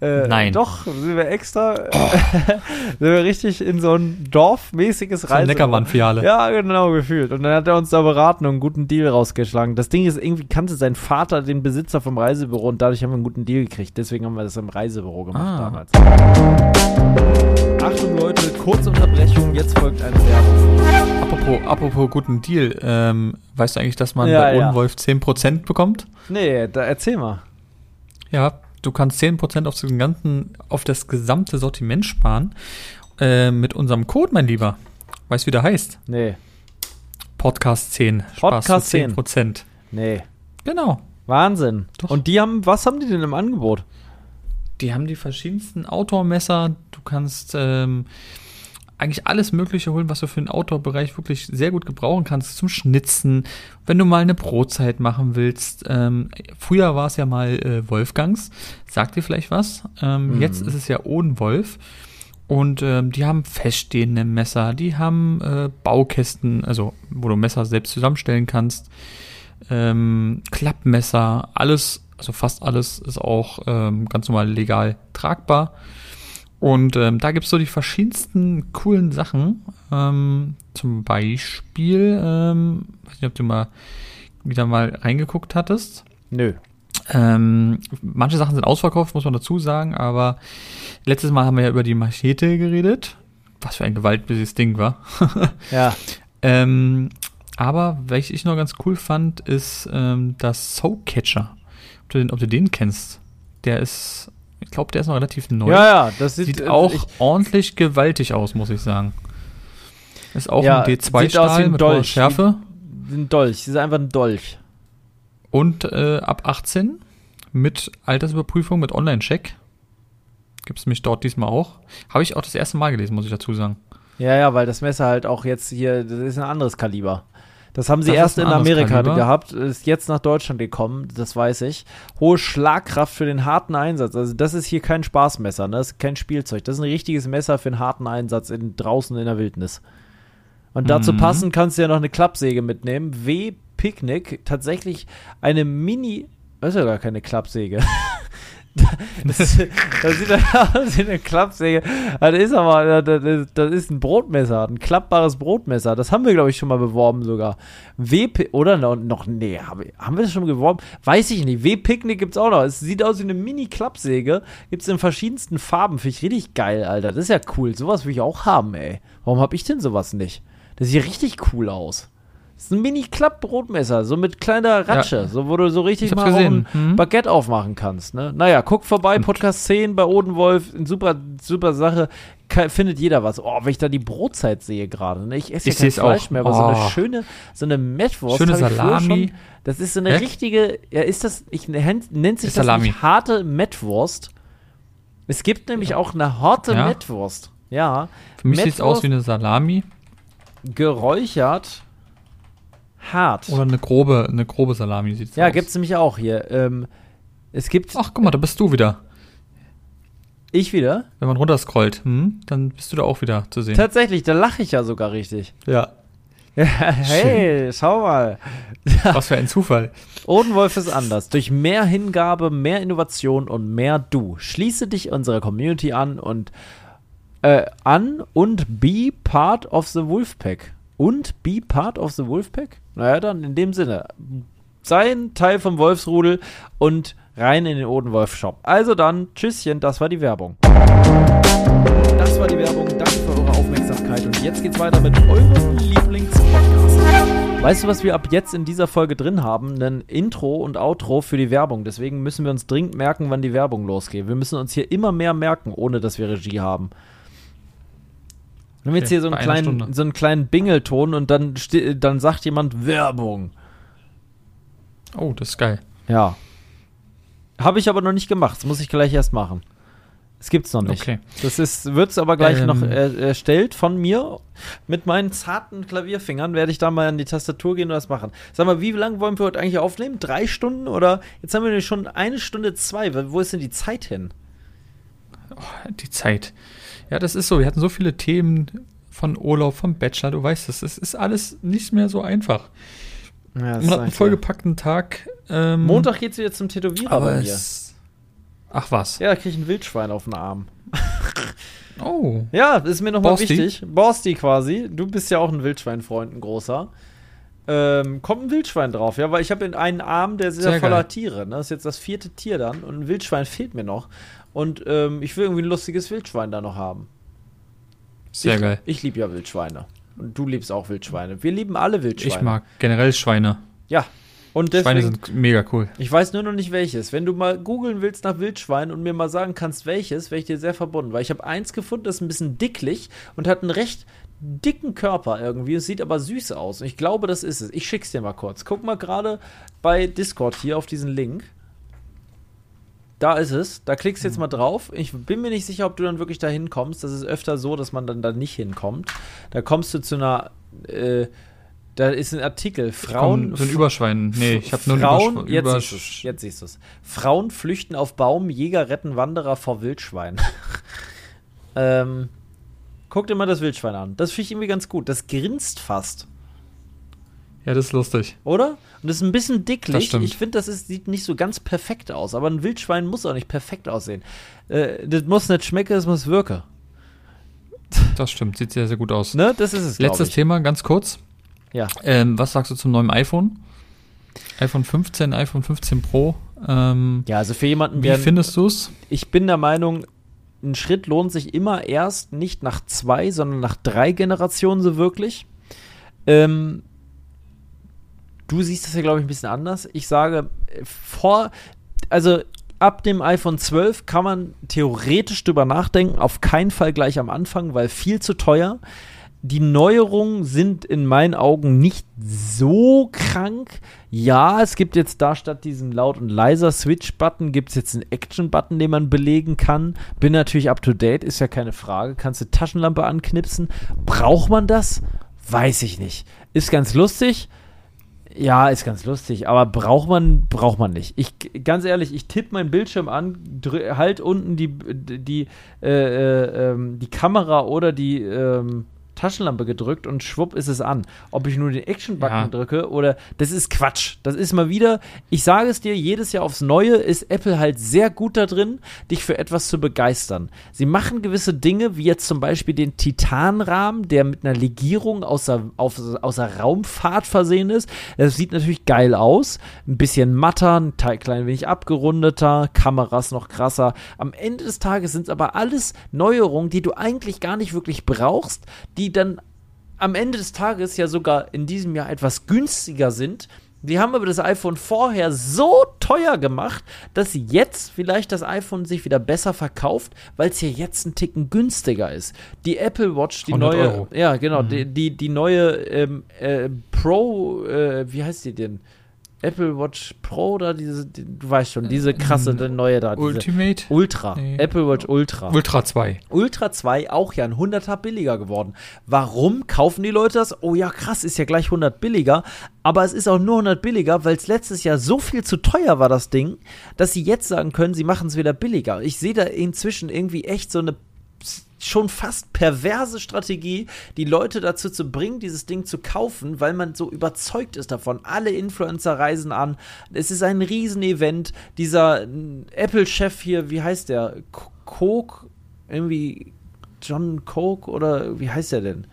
Äh, Nein. Doch, sind wir extra, oh. sind wir richtig in so ein dorfmäßiges Reise. So Neckermann-Fiale. Ja, genau, gefühlt. Und dann hat er uns da beraten und einen guten Deal rausgeschlagen. Das Ding ist, irgendwie kannte sein Vater den Besitzer vom Reisebüro und dadurch haben wir einen guten Deal gekriegt. Deswegen haben wir das im Reisebüro gemacht ah. damals. Achtung Leute, kurze Unterbrechung, jetzt folgt eine Werbung. Apropos, apropos guten Deal, ähm, weißt du eigentlich, dass man ja, bei ja. Odenwolf 10% bekommt? Nee, da erzähl mal. Ja, Du kannst 10% auf, den ganzen, auf das gesamte Sortiment sparen. Äh, mit unserem Code, mein Lieber. Weißt du, wie der heißt? Nee. Podcast 10. Podcast 10. 10%. Nee. Genau. Wahnsinn. Doch. Und die haben, was haben die denn im Angebot? Die haben die verschiedensten Outdoor-Messer. Du kannst ähm, eigentlich alles Mögliche holen, was du für den Outdoor-Bereich wirklich sehr gut gebrauchen kannst. Zum Schnitzen, wenn du mal eine Brotzeit machen willst. Ähm, früher war es ja mal äh, Wolfgangs. Sagt dir vielleicht was? Ähm, mhm. Jetzt ist es ja Odenwolf. Und ähm, die haben feststehende Messer, die haben äh, Baukästen, also wo du Messer selbst zusammenstellen kannst, ähm, Klappmesser, alles also fast alles ist auch ähm, ganz normal legal tragbar. Und ähm, da gibt's so die verschiedensten coolen Sachen. Ähm, zum Beispiel, ähm, weiß nicht, ob du mal wieder mal reingeguckt hattest. Nö. Ähm, manche Sachen sind ausverkauft, muss man dazu sagen, aber letztes Mal haben wir ja über die Machete geredet. Was für ein gewaltböses Ding war. ja. Ähm, aber welches ich noch ganz cool fand, ist ähm, das Soul Catcher. Ob du, den, ob du den kennst. Der ist, ich glaube, der ist noch relativ neu. Ja, ja, das sieht, sieht auch ich, ordentlich gewaltig aus, muss ich sagen. Ist auch ja, ein D2-Stahl mit Dolch. Schärfe. Ein Dolch, das ist einfach ein Dolch. Und äh, ab 18 mit Altersüberprüfung, mit Online-Check. Gibt es mich dort diesmal auch. Habe ich auch das erste Mal gelesen, muss ich dazu sagen. Ja, ja, weil das Messer halt auch jetzt hier, das ist ein anderes Kaliber. Das haben sie das erst in Amerika Kaliber. gehabt, ist jetzt nach Deutschland gekommen, das weiß ich. Hohe Schlagkraft für den harten Einsatz. Also das ist hier kein Spaßmesser, ne? das ist kein Spielzeug. Das ist ein richtiges Messer für einen harten Einsatz in, draußen in der Wildnis. Und dazu mhm. passend kannst du ja noch eine Klappsäge mitnehmen. W Picknick, tatsächlich eine Mini, das ist ja gar keine Klappsäge. Das, das sieht aus wie eine Klappsäge. Das ist aber, das, das, ist ein Brotmesser, ein klappbares Brotmesser. Das haben wir, glaube ich, schon mal beworben sogar. WP, oder noch, nee, haben wir das schon beworben? Weiß ich nicht. W-Picknick gibt es auch noch. Es sieht aus wie eine Mini-Klappsäge. Gibt es in verschiedensten Farben. Finde ich richtig geil, Alter. Das ist ja cool. Sowas will ich auch haben, ey. Warum habe ich denn sowas nicht? Das sieht richtig cool aus. Das ist ein Mini-Klapp-Brotmesser, so mit kleiner Ratsche, ja. so wo du so richtig mal ein hm. Baguette aufmachen kannst. Ne? Naja, guck vorbei, Podcast 10 bei Odenwolf, super, super Sache. findet jeder was. Oh, wenn ich da die Brotzeit sehe gerade. Ne? Ich esse ja kein Fleisch auch. mehr, aber oh. so eine oh. schöne, so eine Mettwurst. Schöne Salami. das ist so eine Hä? richtige, ja, ist das, ich nennt sich das Salami. nicht harte Mettwurst. Es gibt nämlich ja. auch eine harte ja. Mettwurst. Ja. Für mich sieht es aus wie eine Salami. Geräuchert hart. Oder eine grobe, eine grobe Salami sieht Ja, aus. gibt's nämlich auch hier. Ähm, es gibt. Ach, guck mal, da bist du wieder. Ich wieder? Wenn man runterscrollt, hm, dann bist du da auch wieder zu sehen. Tatsächlich, da lache ich ja sogar richtig. Ja. hey, schau mal. Was für ein Zufall. Odenwolf ist anders. Durch mehr Hingabe, mehr Innovation und mehr Du. Schließe dich unserer Community an und äh, an und be part of the Wolfpack. Und be part of the Wolfpack? Naja, dann in dem Sinne. Sein Teil vom Wolfsrudel und rein in den Odenwolf-Shop. Also dann, Tschüsschen, das war die Werbung. Das war die Werbung. Danke für eure Aufmerksamkeit. Und jetzt geht's weiter mit eurem Lieblingspodcast. Weißt du, was wir ab jetzt in dieser Folge drin haben? Ein Intro und Outro für die Werbung. Deswegen müssen wir uns dringend merken, wann die Werbung losgeht. Wir müssen uns hier immer mehr merken, ohne dass wir Regie haben. Wir haben jetzt hier so einen, kleinen, so einen kleinen Bingelton und dann, dann sagt jemand Werbung. Oh, das ist geil. Ja. Habe ich aber noch nicht gemacht. Das muss ich gleich erst machen. Es gibt's noch nicht. Okay. Das ist, wird's aber gleich ähm. noch er, erstellt von mir. Mit meinen zarten Klavierfingern werde ich da mal an die Tastatur gehen und das machen. Sag mal, wie lange wollen wir heute eigentlich aufnehmen? Drei Stunden oder? Jetzt haben wir schon eine Stunde zwei. Wo ist denn die Zeit hin? Oh, die Zeit. Ja, das ist so. Wir hatten so viele Themen von Urlaub, vom Bachelor. Du weißt es, es ist alles nicht mehr so einfach. Ja, Man hat einen vollgepackten Tag. Ähm, Montag geht's wieder zum Tätowierer bei mir. Ach was? Ja, da krieg ich ein Wildschwein auf den Arm. oh. Ja, ist mir nochmal wichtig. Borsti quasi. Du bist ja auch ein Wildschweinfreund, ein großer. Ähm, kommt ein Wildschwein drauf, ja, weil ich habe in einen Arm, der ist sehr voller geil. Tiere. Ne? Das ist jetzt das vierte Tier dann und ein Wildschwein fehlt mir noch. Und ähm, ich will irgendwie ein lustiges Wildschwein da noch haben. Sehr ich, geil. Ich liebe ja Wildschweine. Und du liebst auch Wildschweine. Wir lieben alle Wildschweine. Ich mag generell Schweine. Ja. Und deswegen, Schweine sind mega cool. Ich weiß nur noch nicht welches. Wenn du mal googeln willst nach Wildschwein und mir mal sagen kannst, welches, wäre ich dir sehr verbunden. Weil ich habe eins gefunden, das ist ein bisschen dicklich und hat einen recht dicken Körper irgendwie. Es sieht aber süß aus. Und ich glaube, das ist es. Ich schick's dir mal kurz. Guck mal gerade bei Discord hier auf diesen Link. Da ist es. Da klickst du jetzt mhm. mal drauf. Ich bin mir nicht sicher, ob du dann wirklich da hinkommst. Das ist öfter so, dass man dann da nicht hinkommt. Da kommst du zu einer. Äh, da ist ein Artikel. Frauen. So ein Überschwein. Nee, ich habe nur Frauen, ein Übersch jetzt, jetzt siehst du es. Frauen flüchten auf Baum, Jäger retten Wanderer vor Wildschwein. ähm, guck dir mal das Wildschwein an. Das finde ich irgendwie ganz gut. Das grinst fast. Ja, das ist lustig. Oder? Und das ist ein bisschen dicklich. Ich finde, das ist, sieht nicht so ganz perfekt aus. Aber ein Wildschwein muss auch nicht perfekt aussehen. Äh, das muss nicht schmecken, es muss wirken. Das stimmt, sieht sehr, sehr gut aus. Ne? Das ist es. Letztes ich. Thema, ganz kurz. Ja. Ähm, was sagst du zum neuen iPhone? iPhone 15, iPhone 15 Pro. Ähm, ja, also für jemanden, Wie findest du es? Ich bin der Meinung, ein Schritt lohnt sich immer erst nicht nach zwei, sondern nach drei Generationen so wirklich. Ähm, du siehst das ja, glaube ich, ein bisschen anders. Ich sage, vor, also ab dem iPhone 12 kann man theoretisch drüber nachdenken, auf keinen Fall gleich am Anfang, weil viel zu teuer. Die Neuerungen sind in meinen Augen nicht so krank. Ja, es gibt jetzt da statt diesem laut und leiser Switch-Button, gibt es jetzt einen Action-Button, den man belegen kann. Bin natürlich up to date, ist ja keine Frage. Kannst du Taschenlampe anknipsen. Braucht man das? Weiß ich nicht. Ist ganz lustig. Ja, ist ganz lustig, aber braucht man, braucht man nicht. Ich, ganz ehrlich, ich tippe meinen Bildschirm an, halt unten die, die, äh, äh, ähm, die Kamera oder die, ähm, Taschenlampe gedrückt und schwupp ist es an. Ob ich nur den Action-Button ja. drücke oder das ist Quatsch. Das ist mal wieder, ich sage es dir, jedes Jahr aufs Neue ist Apple halt sehr gut da drin, dich für etwas zu begeistern. Sie machen gewisse Dinge, wie jetzt zum Beispiel den Titanrahmen, der mit einer Legierung außer, auf, außer Raumfahrt versehen ist. Das sieht natürlich geil aus. Ein bisschen matter, ein klein wenig abgerundeter, Kameras noch krasser. Am Ende des Tages sind es aber alles Neuerungen, die du eigentlich gar nicht wirklich brauchst, die die dann am Ende des Tages ja sogar in diesem Jahr etwas günstiger sind. Die haben aber das iPhone vorher so teuer gemacht, dass jetzt vielleicht das iPhone sich wieder besser verkauft, weil es ja jetzt ein Ticken günstiger ist. Die Apple Watch, die neue, Euro. ja genau, mhm. die, die, die neue ähm, äh, Pro, äh, wie heißt die denn? Apple Watch Pro oder diese, die, du weißt schon, diese krasse, die neue da. Ultimate? Ultra. Nee. Apple Watch Ultra. Ultra 2. Ultra 2 auch ja ein 100er billiger geworden. Warum kaufen die Leute das? Oh ja, krass, ist ja gleich 100 billiger. Aber es ist auch nur 100 billiger, weil es letztes Jahr so viel zu teuer war, das Ding, dass sie jetzt sagen können, sie machen es wieder billiger. Ich sehe da inzwischen irgendwie echt so eine schon fast perverse Strategie, die Leute dazu zu bringen, dieses Ding zu kaufen, weil man so überzeugt ist davon. Alle Influencer reisen an. Es ist ein Riesenevent. Dieser Apple-Chef hier, wie heißt der? Coke? Irgendwie John Coke oder wie heißt der denn?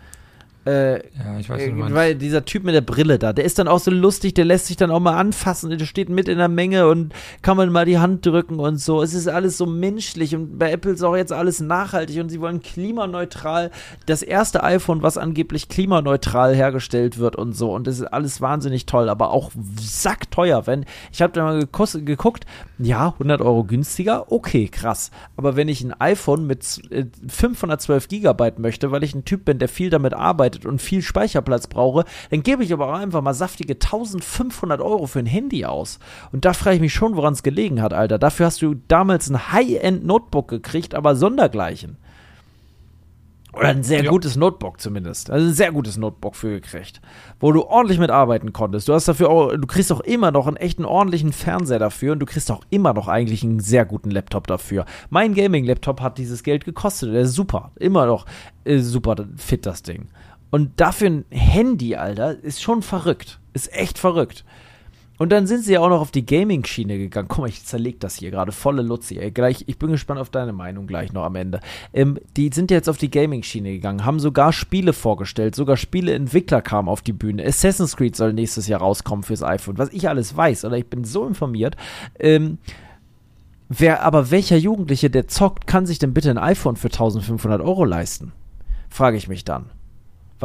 Äh, ja, ich weiß nicht, äh, weil dieser Typ mit der Brille da, der ist dann auch so lustig, der lässt sich dann auch mal anfassen, der steht mit in der Menge und kann man mal die Hand drücken und so. Es ist alles so menschlich und bei Apple ist auch jetzt alles nachhaltig und sie wollen klimaneutral. Das erste iPhone, was angeblich klimaneutral hergestellt wird und so und das ist alles wahnsinnig toll, aber auch sackteuer. Wenn ich habe da mal geguckt, ja, 100 Euro günstiger, okay, krass. Aber wenn ich ein iPhone mit 512 äh, Gigabyte möchte, weil ich ein Typ bin, der viel damit arbeitet arbeitet und viel Speicherplatz brauche, dann gebe ich aber auch einfach mal saftige 1500 Euro für ein Handy aus. Und da frage ich mich schon, woran es gelegen hat, Alter. Dafür hast du damals ein High-End-Notebook gekriegt, aber sondergleichen. Oder ein sehr ja. gutes Notebook zumindest. Also ein sehr gutes Notebook für gekriegt. Wo du ordentlich mitarbeiten konntest. Du hast dafür auch, du kriegst auch immer noch einen echten ordentlichen Fernseher dafür und du kriegst auch immer noch eigentlich einen sehr guten Laptop dafür. Mein Gaming-Laptop hat dieses Geld gekostet. Der ist super. Immer noch äh, super fit, das Ding. Und dafür ein Handy, Alter, ist schon verrückt. Ist echt verrückt. Und dann sind sie ja auch noch auf die Gaming-Schiene gegangen. Guck mal, ich zerleg das hier gerade. Volle Luzi, ey. Gleich, ich bin gespannt auf deine Meinung gleich noch am Ende. Ähm, die sind jetzt auf die Gaming-Schiene gegangen, haben sogar Spiele vorgestellt. Sogar Spieleentwickler kamen auf die Bühne. Assassin's Creed soll nächstes Jahr rauskommen fürs iPhone. Was ich alles weiß, oder ich bin so informiert. Ähm, wer, aber welcher Jugendliche, der zockt, kann sich denn bitte ein iPhone für 1500 Euro leisten? Frage ich mich dann.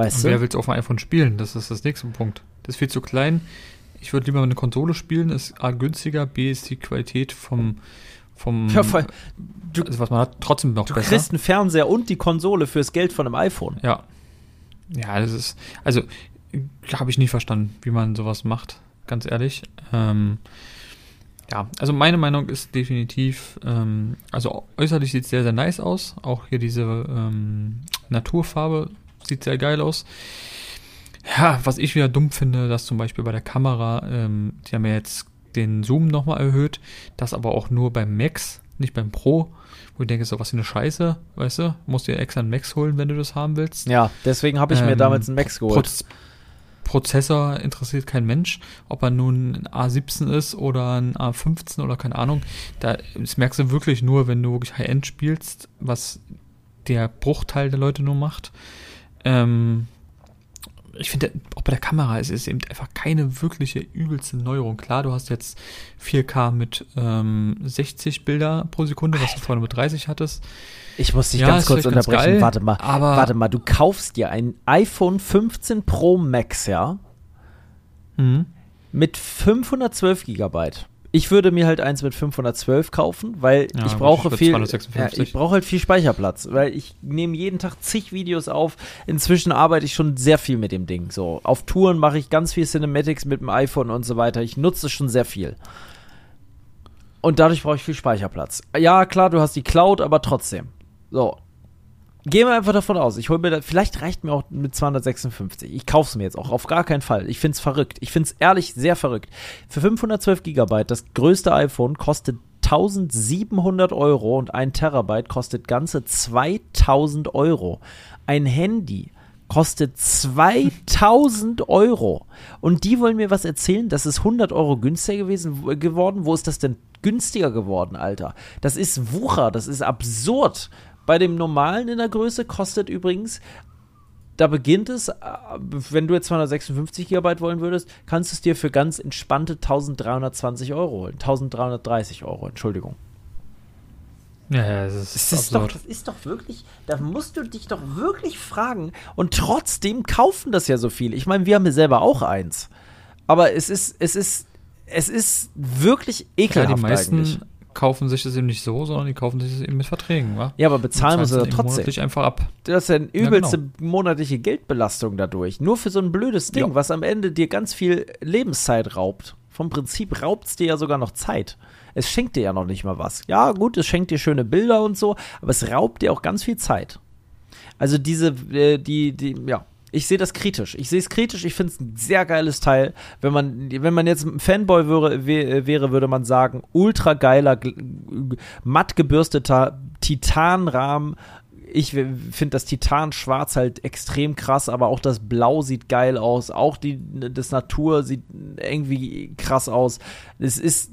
Weißt wer will es auf dem iPhone spielen? Das ist das nächste Punkt. Das ist viel zu klein. Ich würde lieber eine Konsole spielen, ist A günstiger, B ist die Qualität vom, vom ja, voll. Du, also was man hat, trotzdem noch du besser. Du kriegst einen Fernseher und die Konsole fürs Geld von einem iPhone. Ja. Ja, das ist, also habe ich nie verstanden, wie man sowas macht, ganz ehrlich. Ähm, ja, also meine Meinung ist definitiv, ähm, also äußerlich sieht es sehr, sehr nice aus. Auch hier diese ähm, Naturfarbe Sieht sehr geil aus. Ja, was ich wieder dumm finde, dass zum Beispiel bei der Kamera, ähm, die haben ja jetzt den Zoom nochmal erhöht, das aber auch nur beim Max, nicht beim Pro, wo ich denke, so was für eine Scheiße, weißt du, musst dir extra einen Max holen, wenn du das haben willst. Ja, deswegen habe ich ähm, mir damals einen Max geholt. Prozessor interessiert kein Mensch, ob er nun ein A17 ist oder ein A15 oder keine Ahnung. Da, das merkst du wirklich nur, wenn du wirklich High-End spielst, was der Bruchteil der Leute nur macht. Ähm, ich finde, auch bei der Kamera ist es eben einfach keine wirkliche übelste Neuerung. Klar, du hast jetzt 4K mit ähm, 60 Bilder pro Sekunde, was Alter. du vorhin mit 30 hattest. Ich muss dich ja, ganz kurz unterbrechen. Ganz warte mal, aber warte mal, du kaufst dir ein iPhone 15 Pro Max, ja? Mhm. Mit 512 Gigabyte. Ich würde mir halt eins mit 512 kaufen, weil ja, ich brauche viel. Ja, ich brauche halt viel Speicherplatz, weil ich nehme jeden Tag zig Videos auf. Inzwischen arbeite ich schon sehr viel mit dem Ding. So auf Touren mache ich ganz viel Cinematics mit dem iPhone und so weiter. Ich nutze es schon sehr viel. Und dadurch brauche ich viel Speicherplatz. Ja, klar, du hast die Cloud, aber trotzdem. So, Gehen wir einfach davon aus. Ich hole mir da, vielleicht reicht mir auch mit 256. Ich kaufe es mir jetzt auch auf gar keinen Fall. Ich finde es verrückt. Ich finde es ehrlich sehr verrückt. Für 512 Gigabyte, das größte iPhone, kostet 1700 Euro und ein Terabyte kostet ganze 2000 Euro. Ein Handy kostet 2000 Euro. Und die wollen mir was erzählen, das ist 100 Euro günstiger gewesen, geworden. Wo ist das denn günstiger geworden, Alter? Das ist Wucher, das ist absurd. Bei dem normalen in der Größe kostet übrigens, da beginnt es, äh, wenn du jetzt 256 GB wollen würdest, kannst du es dir für ganz entspannte 1320 Euro holen. 1330 Euro, Entschuldigung. Ja, das ist, das ist, doch, das ist doch wirklich, da musst du dich doch wirklich fragen. Und trotzdem kaufen das ja so viel. Ich meine, wir haben ja selber auch eins. Aber es ist, es ist, es ist wirklich ekelhaft ja, die meisten, eigentlich kaufen sich das eben nicht so, sondern die kaufen sich das eben mit Verträgen, wa? Ja, aber bezahlen muss er trotzdem. Monatlich einfach ab. Das ist ja eine übelste ja, genau. monatliche Geldbelastung dadurch. Nur für so ein blödes Ding, ja. was am Ende dir ganz viel Lebenszeit raubt. Vom Prinzip raubt es dir ja sogar noch Zeit. Es schenkt dir ja noch nicht mal was. Ja, gut, es schenkt dir schöne Bilder und so, aber es raubt dir auch ganz viel Zeit. Also diese, äh, die, die, ja, ich sehe das kritisch. Ich sehe es kritisch. Ich finde es ein sehr geiles Teil. Wenn man, wenn man jetzt ein Fanboy wäre, wäre würde man sagen, ultra geiler, matt gebürsteter Titanrahmen. Ich finde das Titan-Schwarz halt extrem krass, aber auch das Blau sieht geil aus. Auch die, das Natur sieht irgendwie krass aus. Es ist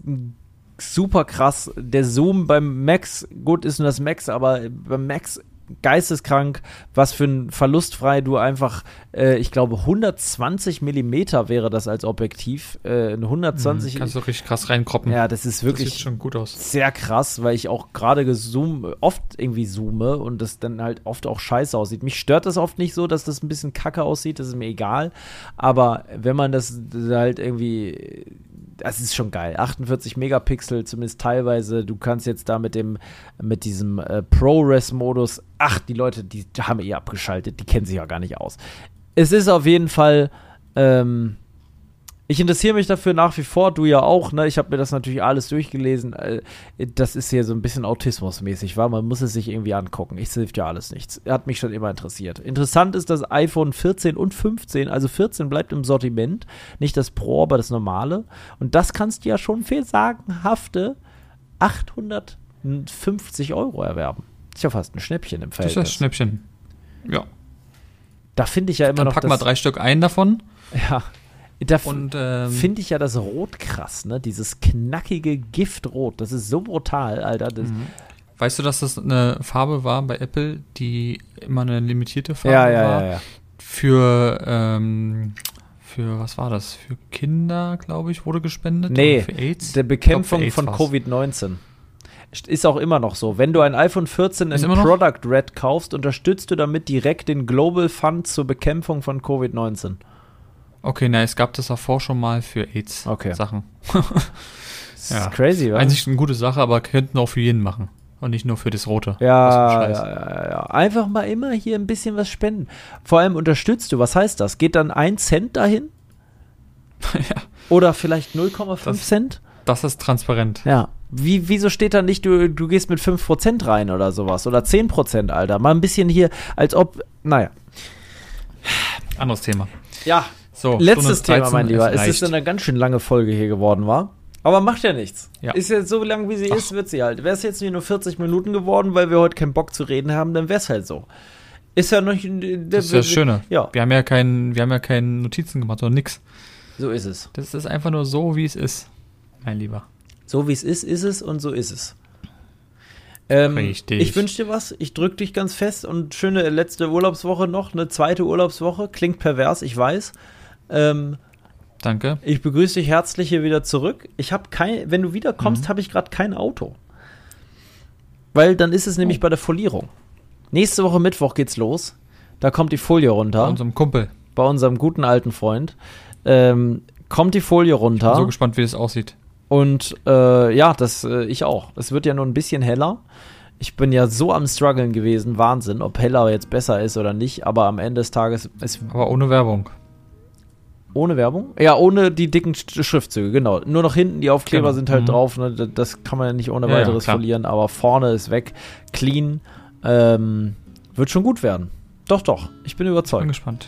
super krass. Der Zoom beim Max, gut ist nur das Max, aber beim Max geisteskrank, was für ein verlustfrei du einfach, äh, ich glaube 120 Millimeter wäre das als Objektiv, äh, 120. Mhm, kannst du richtig krass reinkroppen. Ja, das ist wirklich das sieht schon gut aus. sehr krass, weil ich auch gerade gezoom, oft irgendwie zoome und das dann halt oft auch scheiße aussieht. Mich stört das oft nicht so, dass das ein bisschen kacke aussieht, das ist mir egal, aber wenn man das halt irgendwie das ist schon geil. 48 Megapixel, zumindest teilweise. Du kannst jetzt da mit dem, mit diesem äh, ProRes-Modus, ach, die Leute, die haben eh abgeschaltet, die kennen sich ja gar nicht aus. Es ist auf jeden Fall, ähm, ich interessiere mich dafür nach wie vor, du ja auch, ne? Ich habe mir das natürlich alles durchgelesen. Äh, das ist hier so ein bisschen autismusmäßig, war. Man muss es sich irgendwie angucken. Ich hilft ja alles nichts. Hat mich schon immer interessiert. Interessant ist das iPhone 14 und 15, also 14 bleibt im Sortiment, nicht das Pro, aber das normale. Und das kannst du ja schon für sagenhafte 850 Euro erwerben. Ist ja fast ein Schnäppchen im Feld. Das ist ein Schnäppchen. Ja. Da finde ich ja immer Dann noch. Pack mal drei Stück ein davon. Ja, da ähm, finde ich ja das Rot krass, ne? Dieses knackige Giftrot. Das ist so brutal, Alter. Mhm. Weißt du, dass das eine Farbe war bei Apple, die immer eine limitierte Farbe ja, ja, war? Ja, ja, Für, ähm, für, was war das? Für Kinder, glaube ich, wurde gespendet? Nee, für AIDS? der Bekämpfung glaub, von Covid-19. Ist auch immer noch so. Wenn du ein iPhone 14 in Product Red kaufst, unterstützt du damit direkt den Global Fund zur Bekämpfung von Covid-19. Okay, na, es gab das davor schon mal für AIDS-Sachen. Okay. das ja. ist crazy, wa? Eigentlich eine gute Sache, aber könnten auch für jeden machen. Und nicht nur für das Rote. Ja, ja, ja, ja. Einfach mal immer hier ein bisschen was spenden. Vor allem unterstützt du. Was heißt das? Geht dann ein Cent dahin? ja. Oder vielleicht 0,5 Cent? Das ist transparent. Ja. Wie, wieso steht da nicht, du, du gehst mit 5% rein oder sowas? Oder 10%, Alter? Mal ein bisschen hier, als ob, naja. Anderes Thema. Ja, so, Letztes Thema, mein Lieber. Es, es ist eine ganz schön lange Folge hier geworden, war. Aber macht ja nichts. Ja. Ist jetzt so lang, wie sie Ach. ist, wird sie halt. Wäre es jetzt nur 40 Minuten geworden, weil wir heute keinen Bock zu reden haben, dann wäre es halt so. Ist ja noch. Das ist ja das Schöne. Ja. Wir haben ja keinen, wir haben ja keine Notizen gemacht oder nix. So ist es. Das ist einfach nur so, wie es ist, mein Lieber. So wie es ist, ist es und so ist es. Ähm, Richtig. Ich wünsche dir was. Ich drücke dich ganz fest und schöne letzte Urlaubswoche noch. Eine zweite Urlaubswoche. Klingt pervers, ich weiß. Ähm, Danke. Ich begrüße dich herzlich hier wieder zurück. Ich habe kein, wenn du wiederkommst, mhm. habe ich gerade kein Auto. Weil dann ist es nämlich oh. bei der Folierung. Nächste Woche Mittwoch geht's los. Da kommt die Folie runter. Bei unserem Kumpel. Bei unserem guten alten Freund. Ähm, kommt die Folie runter. Ich bin so gespannt, wie es aussieht. Und äh, ja, das äh, ich auch. Es wird ja nur ein bisschen heller. Ich bin ja so am struggeln gewesen, Wahnsinn, ob heller jetzt besser ist oder nicht, aber am Ende des Tages ist Aber ohne Werbung. Ohne Werbung? Ja, ohne die dicken Schriftzüge, genau. Nur noch hinten die Aufkleber genau. sind halt mhm. drauf, ne? das kann man ja nicht ohne weiteres ja, verlieren, aber vorne ist weg, clean. Ähm, wird schon gut werden. Doch, doch. Ich bin überzeugt. Ich bin gespannt.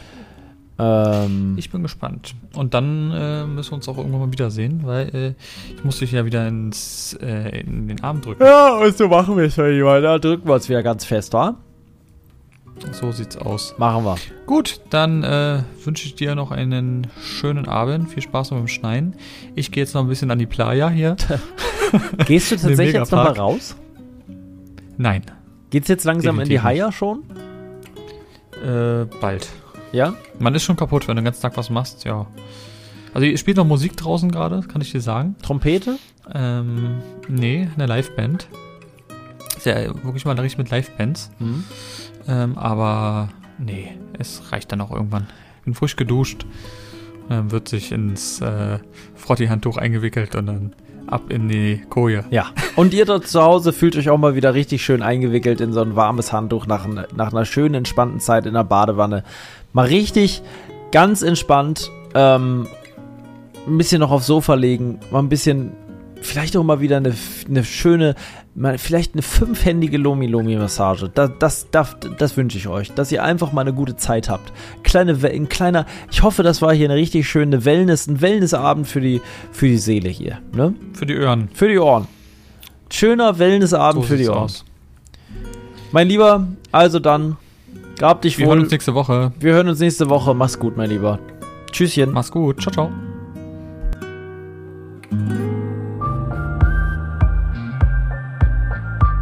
Ähm, ich bin gespannt. Und dann äh, müssen wir uns auch irgendwann mal wiedersehen, weil äh, ich muss dich ja wieder ins, äh, in den Arm drücken. Ja, und so machen wir es ja. Da drücken wir uns wieder ganz fest, wa? So sieht's aus. Machen wir. Gut, dann äh, wünsche ich dir noch einen schönen Abend. Viel Spaß beim Schneien. Ich gehe jetzt noch ein bisschen an die Playa hier. Gehst du tatsächlich jetzt nochmal raus? Nein. Geht's jetzt langsam Definitiv in die Haia schon? Äh, bald. Ja? Man ist schon kaputt, wenn du den ganzen Tag was machst, ja. Also ihr spielt noch Musik draußen gerade, kann ich dir sagen. Trompete? Ähm, nee, eine Liveband. Ist ja wirklich mal richtig mit Livebands. Mhm. Ähm, aber nee, es reicht dann auch irgendwann. Bin frisch geduscht, ähm, wird sich ins äh, Frotti-Handtuch eingewickelt und dann ab in die Koje. Ja. Und ihr dort zu Hause fühlt euch auch mal wieder richtig schön eingewickelt in so ein warmes Handtuch nach, nach einer schönen, entspannten Zeit in der Badewanne. Mal richtig ganz entspannt ähm, ein bisschen noch aufs Sofa legen, mal ein bisschen, vielleicht auch mal wieder eine, eine schöne, mal vielleicht eine fünfhändige Lomi-Lomi-Massage. Das, das, das, das wünsche ich euch, dass ihr einfach mal eine gute Zeit habt. Kleine, ein kleiner, ich hoffe, das war hier eine richtig schöne Wellness, ein Wellnessabend für die, für die Seele hier. Ne? Für die Ohren. Für die Ohren. Schöner Wellnessabend so für die Ohren. Aus. Mein Lieber, also dann Gab dich Wir wohl. Wir hören uns nächste Woche. Wir hören uns nächste Woche. Mach's gut, mein Lieber. Tschüsschen. Mach's gut. Ciao, ciao.